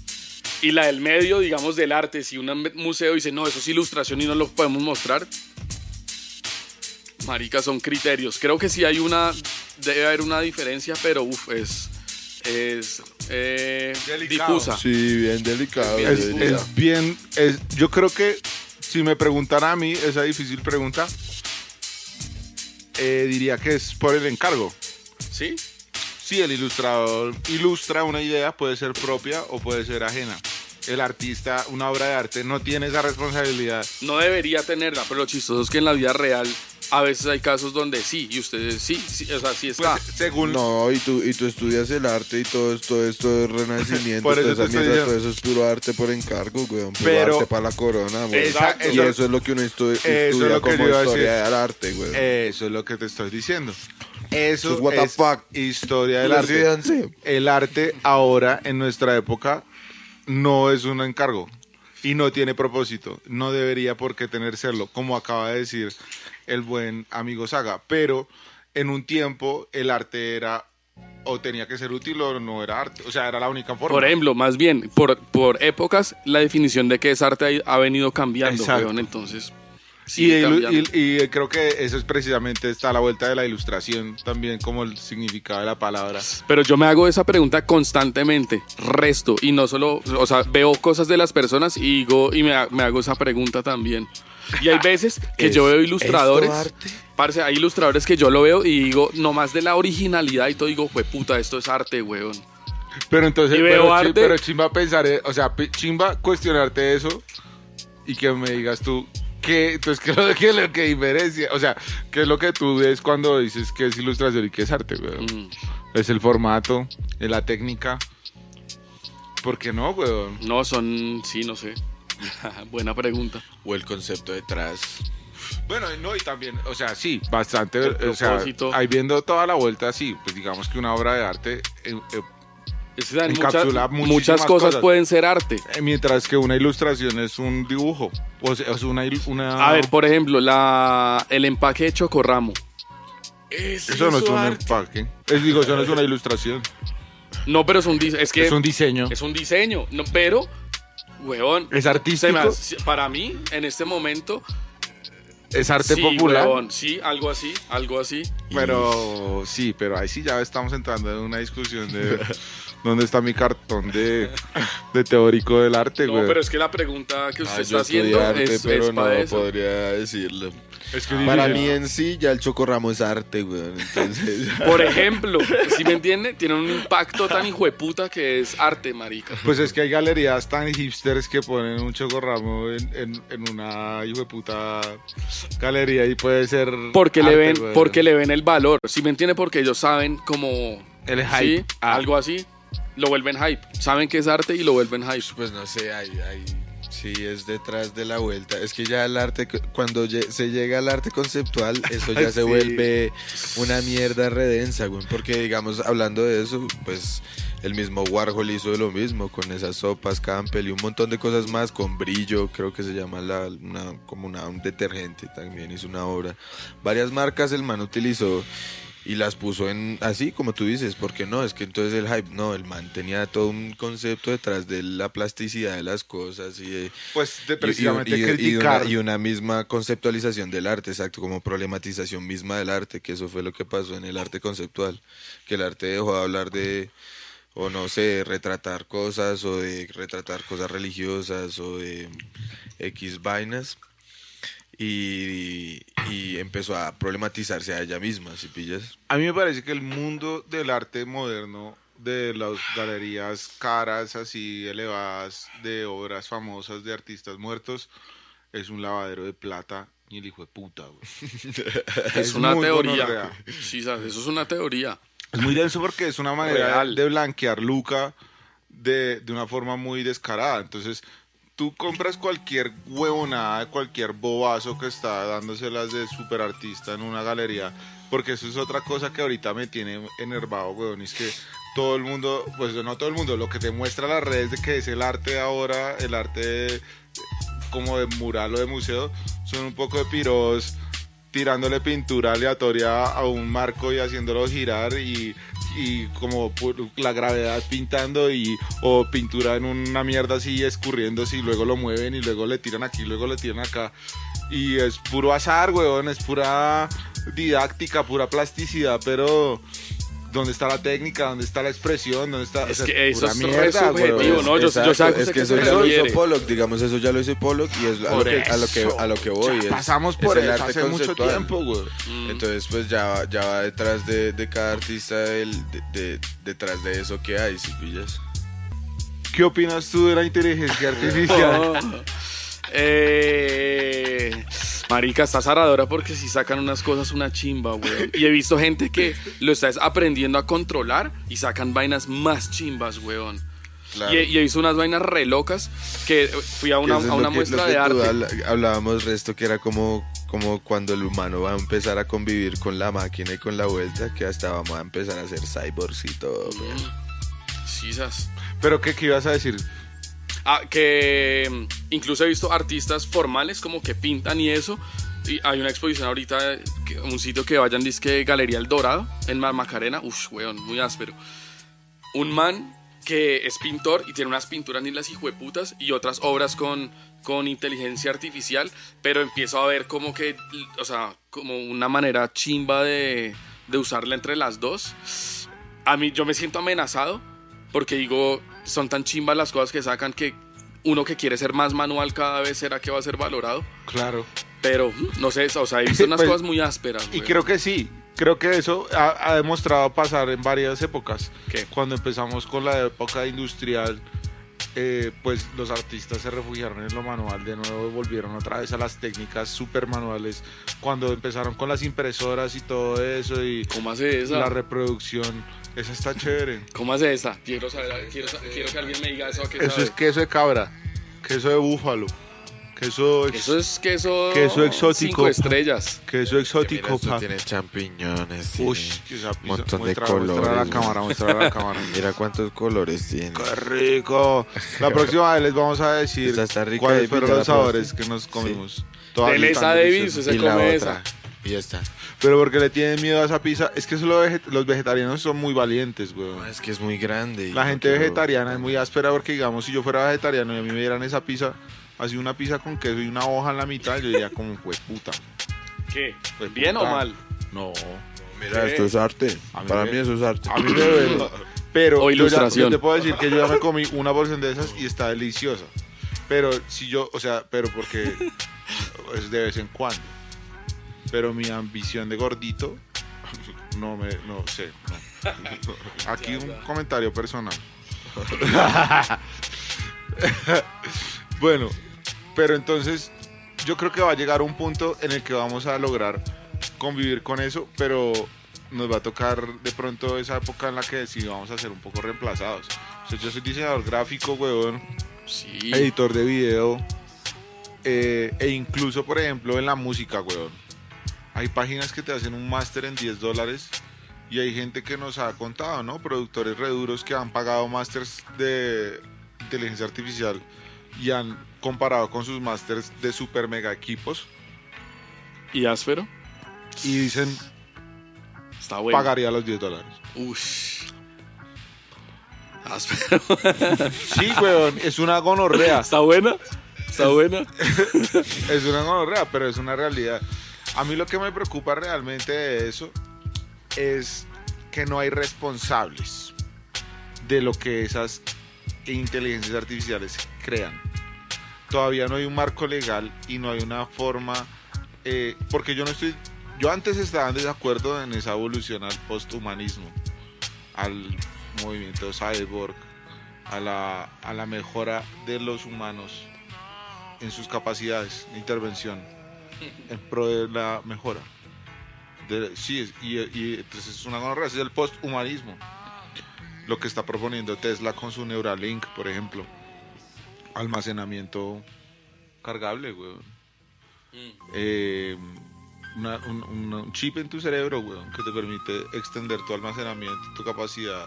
y la del medio, digamos, del arte, si un museo dice, no, eso es ilustración y no lo podemos mostrar, marica, son criterios. Creo que sí hay una, debe haber una diferencia, pero uff, es, es eh, difusa. Sí, bien delicado. Bien Es, difusa. bien, es, yo creo que si me preguntara a mí esa difícil pregunta, eh, diría que es por el encargo. ¿Sí? Si el ilustrador ilustra una idea, puede ser propia o puede ser ajena. El artista, una obra de arte, no tiene esa responsabilidad. No debería tenerla, pero lo chistoso es que en la vida real a veces hay casos donde sí, y ustedes sí, sí, o sea, sí está. Pues, según No, y tú, y tú estudias el arte y todo esto, esto es renacimiento, Por eso mierda, diciendo. todo eso es puro arte por encargo, weón. Puro Pero- arte para la corona, weón. Esa- y eso- eso es lo que uno estu- eso es estudia lo que como historia del arte, weón. Eso es lo que te estoy diciendo. Eso es what the es fuck. historia del arte. El arte ahora, en nuestra época, no es un encargo y no tiene propósito. No debería por qué tener serlo, como acaba de decir el buen amigo Saga. Pero en un tiempo el arte era o tenía que ser útil o no era arte. O sea, era la única forma. Por ejemplo, más bien, por, por épocas, la definición de qué es arte ha, ha venido cambiando, weón, entonces... Y, creo que eso es precisamente está a la vuelta de la ilustración también como el significado de la palabra. Pero yo me hago esa pregunta constantemente, resto, y no solo, o sea, veo cosas de las personas y digo, y me, ha- me hago esa pregunta también. Y hay veces que ¿Es yo veo ilustradores, parce, hay ilustradores que yo lo veo y digo, nomás de la originalidad y todo, digo, fue puta, esto es arte, weón. Pero entonces, Y veo pero, arte. pero chimba pensar, eh, o sea, chimba cuestionarte eso y que me digas tú, ¿qué, entonces, ¿qué es lo, que diferencia? O sea, ¿qué es lo que tú ves cuando dices que es ilustración y que es arte, weón? Mm. Es el formato, es la técnica. ¿Por qué no, weón? No, son, sí, no sé. Buena pregunta. O el concepto detrás. Bueno, no, y también, o sea, sí, bastante, o sea, ahí viendo toda la vuelta, sí, pues digamos que una obra de arte, eh, eh, Es. Encapsula muchas, muchas cosas, cosas. pueden ser arte. eh, mientras que una ilustración es un dibujo, o sea, es una... una A ver, por ejemplo, la, el empaque de Chocorramo. Eso no es un empaque. Es, digo, eso no es una ilustración. No, pero es un, es que Es un diseño. es un diseño. No, pero, weón, Es artístico. hace- para mí, en este momento, Es arte sí, popular. weón, sí, algo así, algo así. Pero sí, pero ahí sí ya estamos entrando en una discusión de dónde está mi cartón de, de teórico del arte, No, güey. pero es que la pregunta que usted Ah, está yo haciendo arte, es, pero es no para eso. podría decirlo. Es que Para difícil. mí en sí ya el chocorramo es arte. Entonces, Por ejemplo, si me entiende, tiene un impacto tan hijo de puta que es arte, marica. Pues es que hay galerías tan hipsters que ponen un chocorramo en, en, en una hijo de puta galería y puede ser. Porque le arte, ven, güey. porque le ven el valor. Si me entiende, porque ellos saben como El sí, hype. Ah. algo así, lo vuelven hype. Saben que es arte y lo vuelven hype. Pues no sé, hay, hay Sí, es detrás de la vuelta. Es que ya el arte, cuando se llega al arte conceptual, eso ya se vuelve una mierda redensa, güey. Porque, digamos, hablando de eso, pues el mismo Warhol hizo lo mismo con esas sopas Campbell y un montón de cosas más, con brillo, creo que se llama la, una, como una, un detergente también hizo una obra. Varias marcas el man utilizó y las puso en así como tú dices, porque no, es que entonces el hype, no, el man tenía todo un concepto detrás de la plasticidad de las cosas y pues de precisamente y, criticar. y una, misma conceptualización del arte, exacto, como problematización misma del arte, que eso fue lo que pasó en el arte conceptual, que el arte dejó de hablar de o no sé, retratar cosas o de retratar cosas religiosas o de X vainas y, empezó a problematizarse a ella misma, si pillas. A mí me parece que el mundo del arte moderno, de las galerías caras así elevadas, de obras famosas de artistas muertos, es un lavadero de plata y el hijo de puta, es, una teoría. Sí, eso es una teoría. Es muy denso porque es una manera de blanquear Luca de, de una forma muy descarada. Entonces, tú compras cualquier huevonada, cualquier bobazo que está dándoselas de super artista en una galería, porque eso es otra cosa que ahorita me tiene enervado, huevón, es que todo el mundo, pues no todo el mundo, lo que te muestra las redes de que es el arte ahora, el arte como de mural o de museo, son un poco de piros tirándole pintura aleatoria a un marco y haciéndolo girar y y como la gravedad pintando y o pintura en una mierda así escurriéndose y luego lo mueven y luego le tiran aquí, luego le tiran acá. Y es puro azar, weón, es pura didáctica, pura plasticidad, pero dónde está la técnica, dónde está la expresión, dónde está. Es que eso es mierda, subjetivo, ¿no? Yo, yo es que eso ya lo hizo Pollock, digamos, eso ya lo hizo Pollock y es a lo, que, a lo, que, a lo que voy. pasamos por eso hace mucho tiempo, güey. Mm. Entonces, pues ya, ya va detrás de, de cada artista, el, de, detrás de eso que hay, si pillas. ¿Qué opinas tú de la inteligencia artificial? eh. Marica, está zaradora porque si sacan unas cosas una chimba, weón. Y he visto gente que lo está aprendiendo a controlar y sacan vainas más chimbas, weón. Y, he visto unas vainas re locas que fui a una, a una muestra de arte. hablábamos de esto que era como, como cuando el humano va a empezar a convivir con la máquina y con la vuelta, que hasta vamos a empezar a hacer cyborgs y todo. Mm. ¿Pero qué, qué ibas a decir? Ah, que mm, incluso he visto artistas formales como que pintan y eso. Y hay una exposición ahorita, un sitio que vayan, dice Galería El Dorado, en Mar Macarena. Uf, weón, muy áspero. Un man que es pintor y tiene unas pinturas ni las hijueputas y otras obras con, con inteligencia artificial, pero empiezo a ver como que, o sea, como una manera chimba de, de usarla entre las dos. A mí yo me siento amenazado porque digo, son tan chimbas las cosas que sacan que uno que quiere ser más manual cada vez será que va a ser valorado. Claro. Pero, no sé, o sea, he visto unas pues, cosas muy ásperas. Y creo que sí, creo que eso ha, demostrado pasar en varias épocas. ¿Qué? Cuando empezamos con la época industrial, eh, pues los artistas se refugiaron en lo manual de nuevo, volvieron otra vez a las técnicas super manuales. Cuando empezaron con las impresoras y todo eso y ¿Cómo hace esa? la reproducción esa está chévere. ¿Cómo hace esa? Quiero saber, quiero, quiero que alguien me diga eso. eso es queso de cabra, queso de búfalo. Queso, eso es queso, queso exótico. Cinco estrellas. Queso exótico, mira, tiene champiñones. Uy, un montón de colores. a la cámara, a la cámara. mira cuántos colores tiene. ¡Qué rico! La próxima vez les vamos a decir cuáles fueron los sabores que nos comimos. Dele esa David, se come esa. Y ya está. Pero porque le tienen miedo a esa pizza. Es que eso los vegetarianos son muy valientes, güey. es que es muy grande. La gente vegetariana es muy áspera porque, digamos, si yo fuera vegetariano y a mí me dieran esa pizza, así una pizza con queso y una hoja en la mitad, yo diría como, pues puta. ¿Qué? Pues ¿Bien o mal? No. Mira, esto es arte. Para mí eso es arte. A mí me duele. Pero o ilustración. Yo, te puedo decir que yo ya me comí una porción de esas y está deliciosa. Pero si yo, o sea, pero porque es de vez en cuando. Pero mi ambición de gordito, no me, no sé. Aquí un comentario personal. bueno, pero entonces yo creo que va a llegar un punto en el que vamos a lograr convivir con eso, pero nos va a tocar de pronto esa época en la que sí vamos a ser un poco reemplazados. O sea, yo soy diseñador gráfico, weón Sí. editor de video, eh, e incluso, por ejemplo, en la música, weón. Hay páginas que te hacen un máster en 10 dólares y hay gente que nos ha contado, ¿no? Productores reduros que han pagado másters de inteligencia artificial y han comparado con sus másters de super mega equipos ¿Y áspero? y dicen, Está bueno. pagaría los 10 dólares. Ush. Áspero. Sí, weón, es una gonorrea. ¿Está buena? ¿Está buena? Es una gonorrea, pero es una realidad. A mí lo que me preocupa realmente de eso es que no hay responsables de lo que esas inteligencias artificiales crean. Todavía no hay un marco legal y no hay una forma, eh, porque yo no estoy, yo antes estaba en desacuerdo en esa evolución al posthumanismo, al movimiento cyborg, a la, a la mejora de los humanos en sus capacidades de intervención en pro de la mejora. Sí, y, entonces es una gonorrea, es el posthumanismo. Lo que está proponiendo Tesla con su Neuralink, por ejemplo. Almacenamiento cargable, weón. Eh, una- un, un- chip en tu cerebro, weón, que te permite extender tu almacenamiento, tu capacidad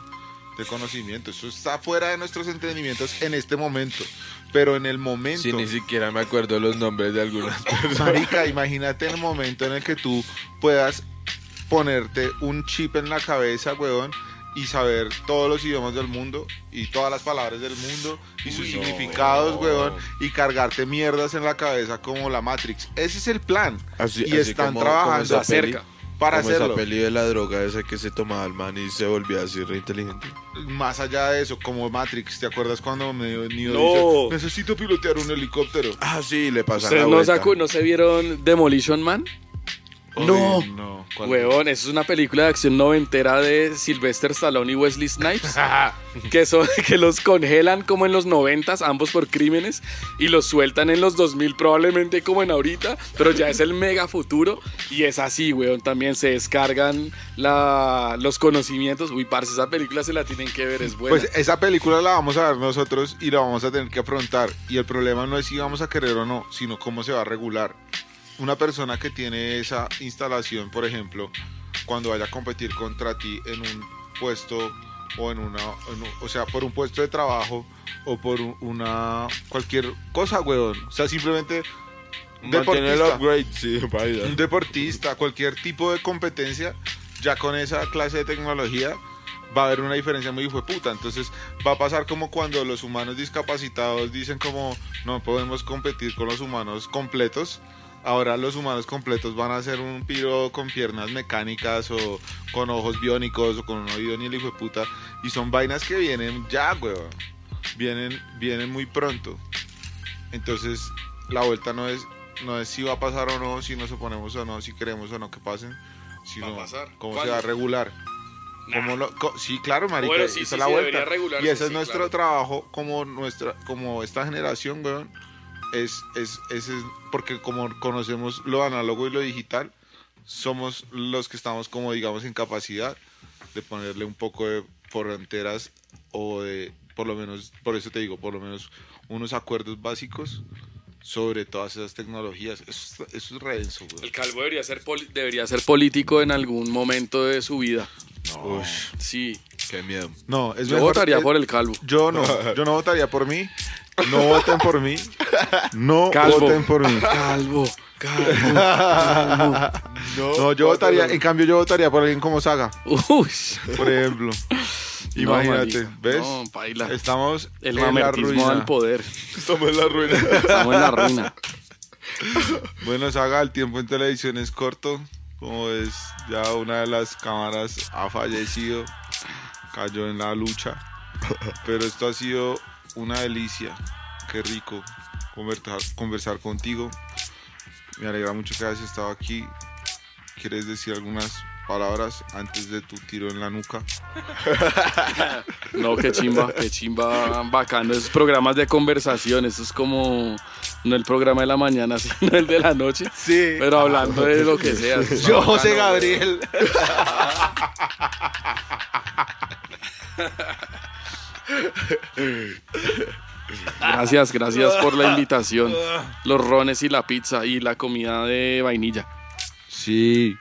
de conocimiento. Eso está fuera de nuestros entendimientos en este momento. Pero en el momento... Sí, ni siquiera me acuerdo los nombres de algunas personas. Marica, imagínate el momento en el que tú puedas ponerte un chip en la cabeza, weón, y saber todos los idiomas del mundo y todas las palabras del mundo y sus Uy, no. significados, weón, y cargarte mierdas en la cabeza como la Matrix. Ese es el plan. Así- y así están como- trabajando como peli- para como hacerlo. esa peli de la droga esa que se tomaba el man y se volvía así re inteligente. Más allá de eso, como Matrix, ¿te acuerdas cuando me Neo No. dice, necesito pilotear un helicóptero? Ah, sí, le pasan ¿Ustedes la no, no se vieron Demolition Man? No. Uy, no. Huevón, eso es una película de acción noventera de Sylvester Stallone y Wesley Snipes. que, son, que los congelan como en los noventas, ambos por crímenes, y los sueltan en los 2000 probablemente como en ahorita, pero ya es el mega futuro. Y es así, weón, también se descargan la, los conocimientos. Uy, parce, esa película se la tienen que ver, es buena. Pues esa película la vamos a ver nosotros y la vamos a tener que afrontar. Y el problema no es si vamos a querer o no, sino cómo se va a regular. Una persona que tiene esa instalación, por ejemplo, cuando vaya a competir contra ti en un puesto o en una, en un- o sea, por un puesto de trabajo o por un- una cualquier cosa, weón. O sea, simplemente Mantiene el deportista upgrade, sí, baila. un deportista, cualquier tipo de competencia, ya con esa clase de tecnología va a haber una diferencia muy hijo puta. Entonces va a pasar como cuando los humanos discapacitados dicen como no podemos competir con los humanos completos. Ahora los humanos completos van a ser un piro con piernas mecánicas o con ojos biónicos o con un oído ni el hijo de puta. Y son vainas que vienen ya, weón. Vienen, vienen muy pronto. Entonces la vuelta no es, no es si va a pasar o no, si nos oponemos o no, si queremos o no que pasen, sino Va a pasar. cómo ¿Cuándo? se va a regular. Nah. Cómo lo- co- sí, claro, marica, Bueno, sí, esa sí, es la vuelta. y ese es nuestro claro. trabajo como nuestra como esta generación, weón. Es, es, es, es- porque como conocemos lo análogo y lo digital, somos los que estamos como digamos en capacidad de ponerle un poco de fronteras o de por lo menos, por eso te digo, por lo menos unos acuerdos básicos sobre todas esas tecnologías. Eso, es- eso es re denso, weón. El calvo debería ser, poli- debería ser político en algún momento de su vida. Uy, Sí. qué miedo. No, es Yo mejor- votaría es- por el calvo. Yo no, yo no votaría por mí. No voten por mí. No Calvo. voten por mí. Calvo, calvo. No, yo votaría, en cambio yo votaría por alguien como Saga, Uy. por ejemplo. Imagínate. ¿ves? No, paila. Estamos El en la ruina. al poder. Estamos en la ruina. Estamos en la ruina. Bueno, Saga, el tiempo en televisión es corto. Como es, ya una de las cámaras ha fallecido, cayó en la lucha. Pero esto ha sido una delicia. Qué rico conversar, conversar contigo. Me alegra mucho que hayas estado aquí. ¿Quieres decir algunas palabras antes de tu tiro en la nuca? No, qué chimba, qué chimba bacano. Esos programas de conversación, eso es como no el programa de la mañana, sino el de la noche. Sí. Pero hablando de lo que sea. Yo, bacano, José. Gabriel. Gracias, gracias por la invitación. Los rones y la pizza y la comida de vainilla. Sí.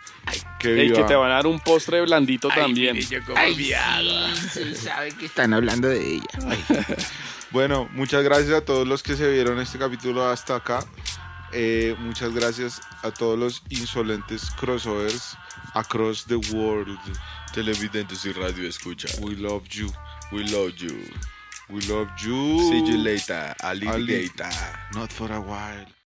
Que El que te van a dar un postre blandito también. Ay, sí, se sabe que están hablando de ella. Bueno, muchas gracias a todos los que se vieron este capítulo hasta acá. Eh, muchas gracias a todos los insolentes crossovers across the world. Televidentes y radio escucha. We love you. We love you. We love you. See you later, alligator. Not for a while.